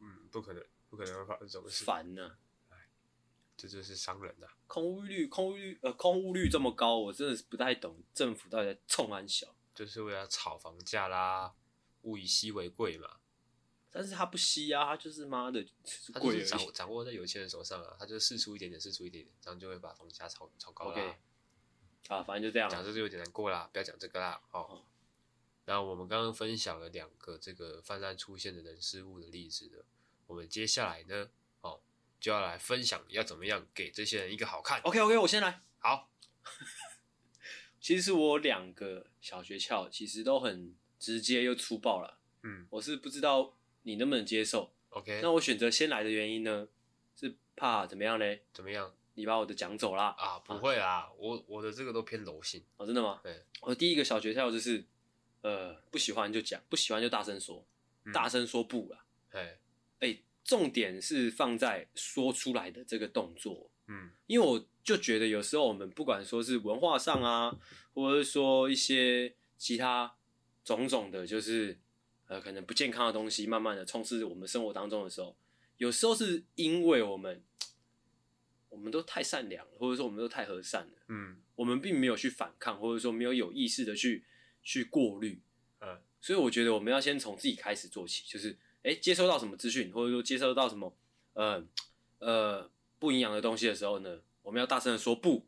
嗯，不可能，不可能会发生这种事。烦呢、啊，哎，这就是商人呐、啊。空屋率，空屋率，呃，空屋率这么高，我真的是不太懂政府到底在冲安小，就是为了炒房价啦，物以稀为贵嘛。但是他不吸啊，他就是妈的，他就是掌掌握在有钱人手上啊，他就试出一点点，试出一点点，这样就会把房价炒炒高了。啊，反正就这样。讲这就有点难过啦，不要讲这个啦。哦，那我们刚刚分享了两个这个泛滥出现的人事物的例子的，我们接下来呢，哦，就要来分享要怎么样给这些人一个好看。OK OK，我先来。好，其实我两个小诀窍其实都很直接又粗暴了。嗯，我是不知道。你能不能接受？OK，那我选择先来的原因呢，是怕怎么样呢？怎么样？你把我的讲走啦？啊，不会啦，我我的这个都偏柔性。哦，真的吗？对，我第一个小诀窍就是，呃，不喜欢就讲，不喜欢就大声说，嗯、大声说不啦。哎，哎，重点是放在说出来的这个动作。嗯，因为我就觉得有时候我们不管说是文化上啊，或者是说一些其他种种的，就是。呃，可能不健康的东西慢慢的充斥我们生活当中的时候，有时候是因为我们，我们都太善良了，或者说我们都太和善了，嗯，我们并没有去反抗，或者说没有有意识的去去过滤，嗯，所以我觉得我们要先从自己开始做起，就是，哎，接收到什么资讯，或者说接收到什么，呃呃不营养的东西的时候呢，我们要大声的说不，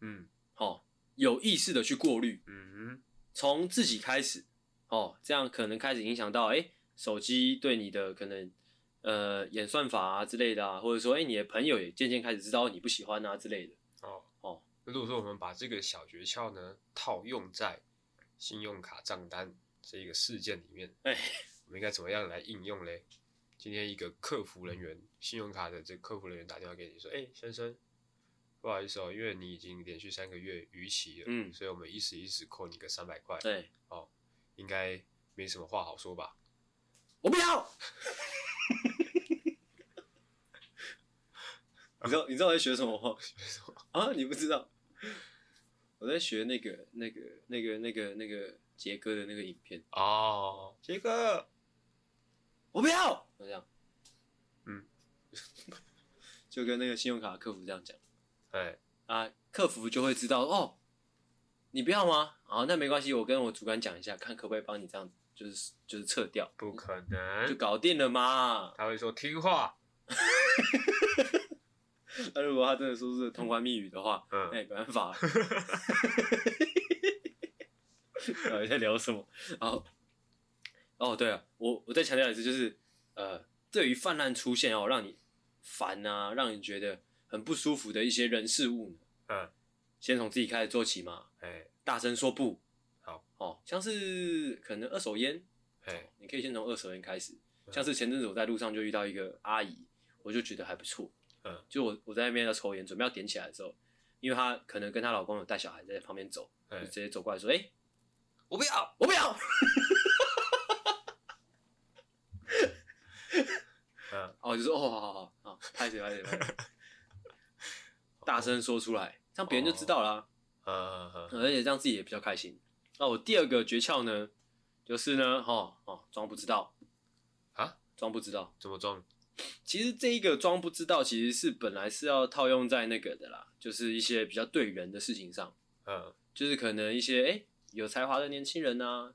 嗯，好、哦，有意识的去过滤，嗯哼，从自己开始。哦，这样可能开始影响到，哎，手机对你的可能，呃，演算法啊之类的啊，或者说，哎，你的朋友也渐渐开始知道你不喜欢啊之类的。哦哦，那如果说我们把这个小诀窍呢套用在信用卡账单这一个事件里面，哎，我们应该怎么样来应用嘞？今天一个客服人员，信用卡的这个客服人员打电话给你说，哎，先生，不好意思哦，因为你已经连续三个月逾期了，嗯，所以我们一时一时扣你个三百块，对，哦，应该没什么话好说吧？我不要。你知道你知道我在学什么吗？学什么啊？你不知道？我在学那个那个那个那个那个杰哥的那个影片哦，杰哥。我不要，这样，嗯，就跟那个信用卡客服这样讲，哎，啊，客服就会知道哦，你不要吗？啊，那没关系，我跟我主管讲一下，看可不可以帮你这样，就是就是撤掉。不可能，就搞定了嘛。他会说听话。那如果他真的说是通关密语的话，嗯，哎，没办法。到底在聊什么？然后。哦，对啊，我我再强调一次，就是，呃，对于泛滥出现哦，让你烦啊，让你觉得很不舒服的一些人事物，嗯，先从自己开始做起嘛，哎，大声说不，好，哦，像是可能二手烟，哎，你可以先从二手烟开始，像是前阵子我在路上就遇到一个阿姨，我就觉得还不错，嗯，就我我在那边要抽烟，准备要点起来的时候，因为她可能跟她老公有带小孩在旁边走，就直接走过来说，哎，我不要，我不要。哦，就说哦，好好好，好，拍谁拍谁拍谁，大声说出来，这样别人就知道啦。嗯嗯嗯，而且这样自己也比较开心。那我第二个诀窍呢，就是呢，哦哦，装不知道啊，装不知道，怎么装？其实这一个装不知道，其实是本来是要套用在那个的啦，就是一些比较对人的事情上。嗯，就是可能一些哎有才华的年轻人呐，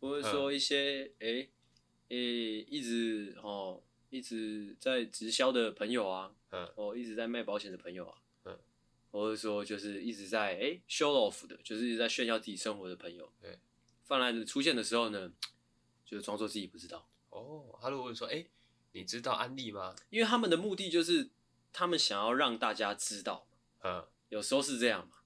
或者说一些哎哎一直哦。一直在直销的朋友啊，嗯，哦，一直在卖保险的朋友啊，嗯，或者说就是一直在哎、欸、show off 的，就是一直在炫耀自己生活的朋友，对，泛滥的出现的时候呢，就是装作自己不知道。哦，他如果说哎、欸，你知道安利吗？因为他们的目的就是他们想要让大家知道，嗯，有时候是这样嘛，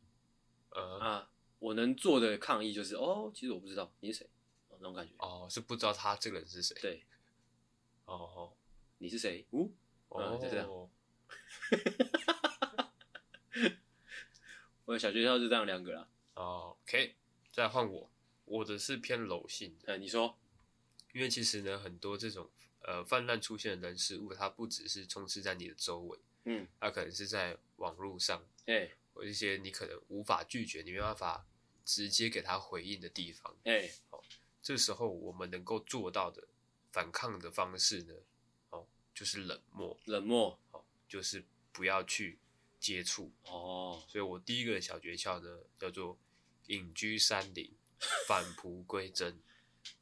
嗯啊，我能做的抗议就是哦，其实我不知道你是谁，哦，那种感觉。哦，是不知道他这个人是谁。对，哦。你是谁？哦，哦，就这样。我的小诀窍就这样两个啦。哦，OK，再换我，我的是偏柔性。哎，你说，因为其实呢，很多这种呃泛滥出现的人事物，它不只是充斥在你的周围，嗯，它可能是在网络上，哎，或一些你可能无法拒绝、你没办法直接给他回应的地方，哎，好，这时候我们能够做到的反抗的方式呢？哦就是冷漠，冷漠，哦，就是不要去接触哦。所以我第一个小诀窍呢，叫做隐居山林，返璞归真。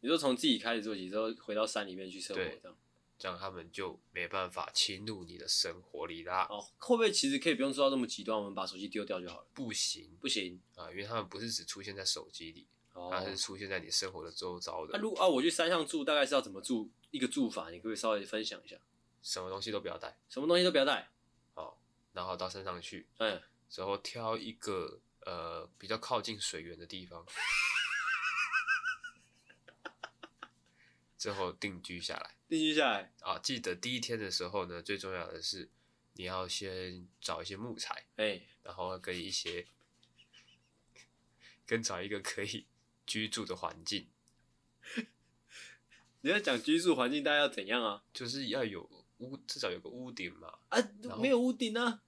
你说从自己开始做起，之后回到山里面去生活，这样，这样他们就没办法侵入你的生活里啦。哦，会不会其实可以不用做到这么极端？我们把手机丢掉就好了？不行，不行啊，因为他们不是只出现在手机里，它是出现在你生活的周遭的。那如果啊，我去山上住，大概是要怎么住？一个住法，你可不可以稍微分享一下？什么东西都不要带，什么东西都不要带，好，然后到山上去，嗯，之后挑一个呃比较靠近水源的地方，之后定居下来，定居下来啊，记得第一天的时候呢，最重要的是你要先找一些木材，哎、欸，然后跟一些，跟找一个可以居住的环境。你要讲居住环境，大家要怎样啊？就是要有。屋至少有个屋顶嘛？啊，没有屋顶啊？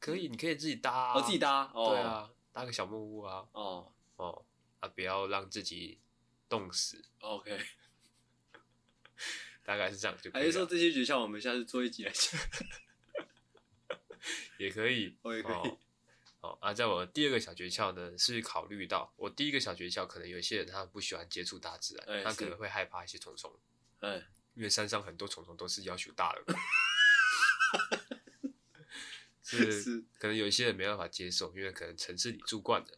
可以，你可以自己搭、啊。我、哦、自己搭。哦、对啊，搭个小木屋啊。哦哦，啊，不要让自己冻死。OK，大概是这样就可以。还是说这些诀窍我们下次做一集来讲？也可以，我也可以。哦，哦啊，在我第二个小诀窍呢，是考虑到我第一个小诀窍，可能有些人他不喜欢接触大自然，欸、他可能会害怕一些虫虫。嗯。因为山上很多虫虫都是要求大的，是，是可能有一些人没办法接受，因为可能城市里住惯了。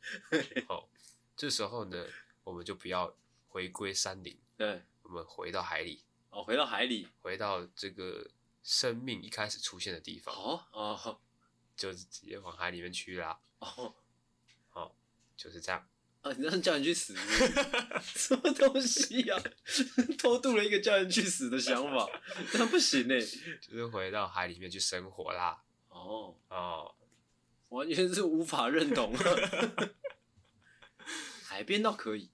哦，这时候呢，我们就不要回归山林，对，我们回到海里。哦，回到海里，回到这个生命一开始出现的地方。哦哦，就是直接往海里面去啦。哦，哦，就是这样。啊，你这样叫人去死是是？什么东西呀、啊？偷渡了一个叫人去死的想法，那不行呢。就是回到海里面去生活啦。哦哦，完全是无法认同。海边倒可以，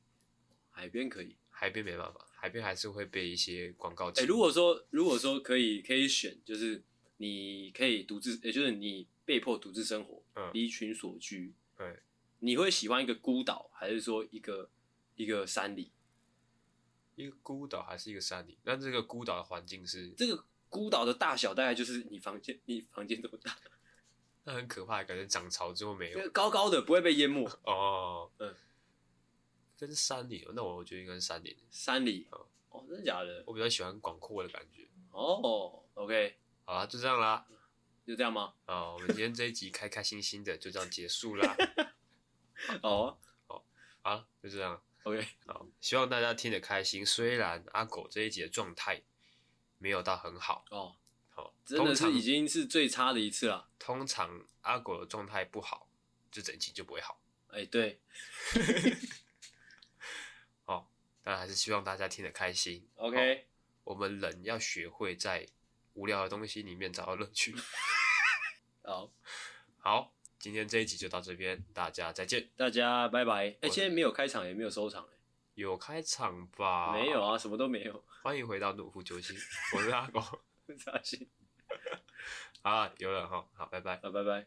海边可以，海边没办法，海边还是会被一些广告。哎、欸，如果说如果说可以可以选，就是你可以独自，也、欸、就是你被迫独自生活，嗯，离群所居，对。你会喜欢一个孤岛，还是说一个一个山里？一个孤岛还是一个山里？那这个孤岛的环境是？这个孤岛的大小大概就是你房间，你房间这么大。那很可怕，感觉涨潮之后没有。高高的不会被淹没。哦，嗯。这是山里，那我觉得应该是山里。山里。哦，哦，真的假的？我比较喜欢广阔的感觉。哦，OK，好啦，就这样啦。就这样吗？哦，我们今天这一集开开心心的就这样结束啦。哦，好，好，就这样，OK，好，希望大家听得开心。虽然阿狗这一集的状态没有到很好哦，好，真的是已经是最差的一次了。通常阿狗的状态不好，就整集就不会好。哎、欸，对，哦，但还是希望大家听得开心。OK，我们人要学会在无聊的东西里面找到乐趣。好，好。今天这一集就到这边，大家再见，大家拜拜。哎、欸，今天没有开场，也没有收场，有开场吧？没有啊，什么都没有。欢迎回到怒虎九星，我是阿狗，我是阿信。好，有了哈，好，拜拜，好，拜拜。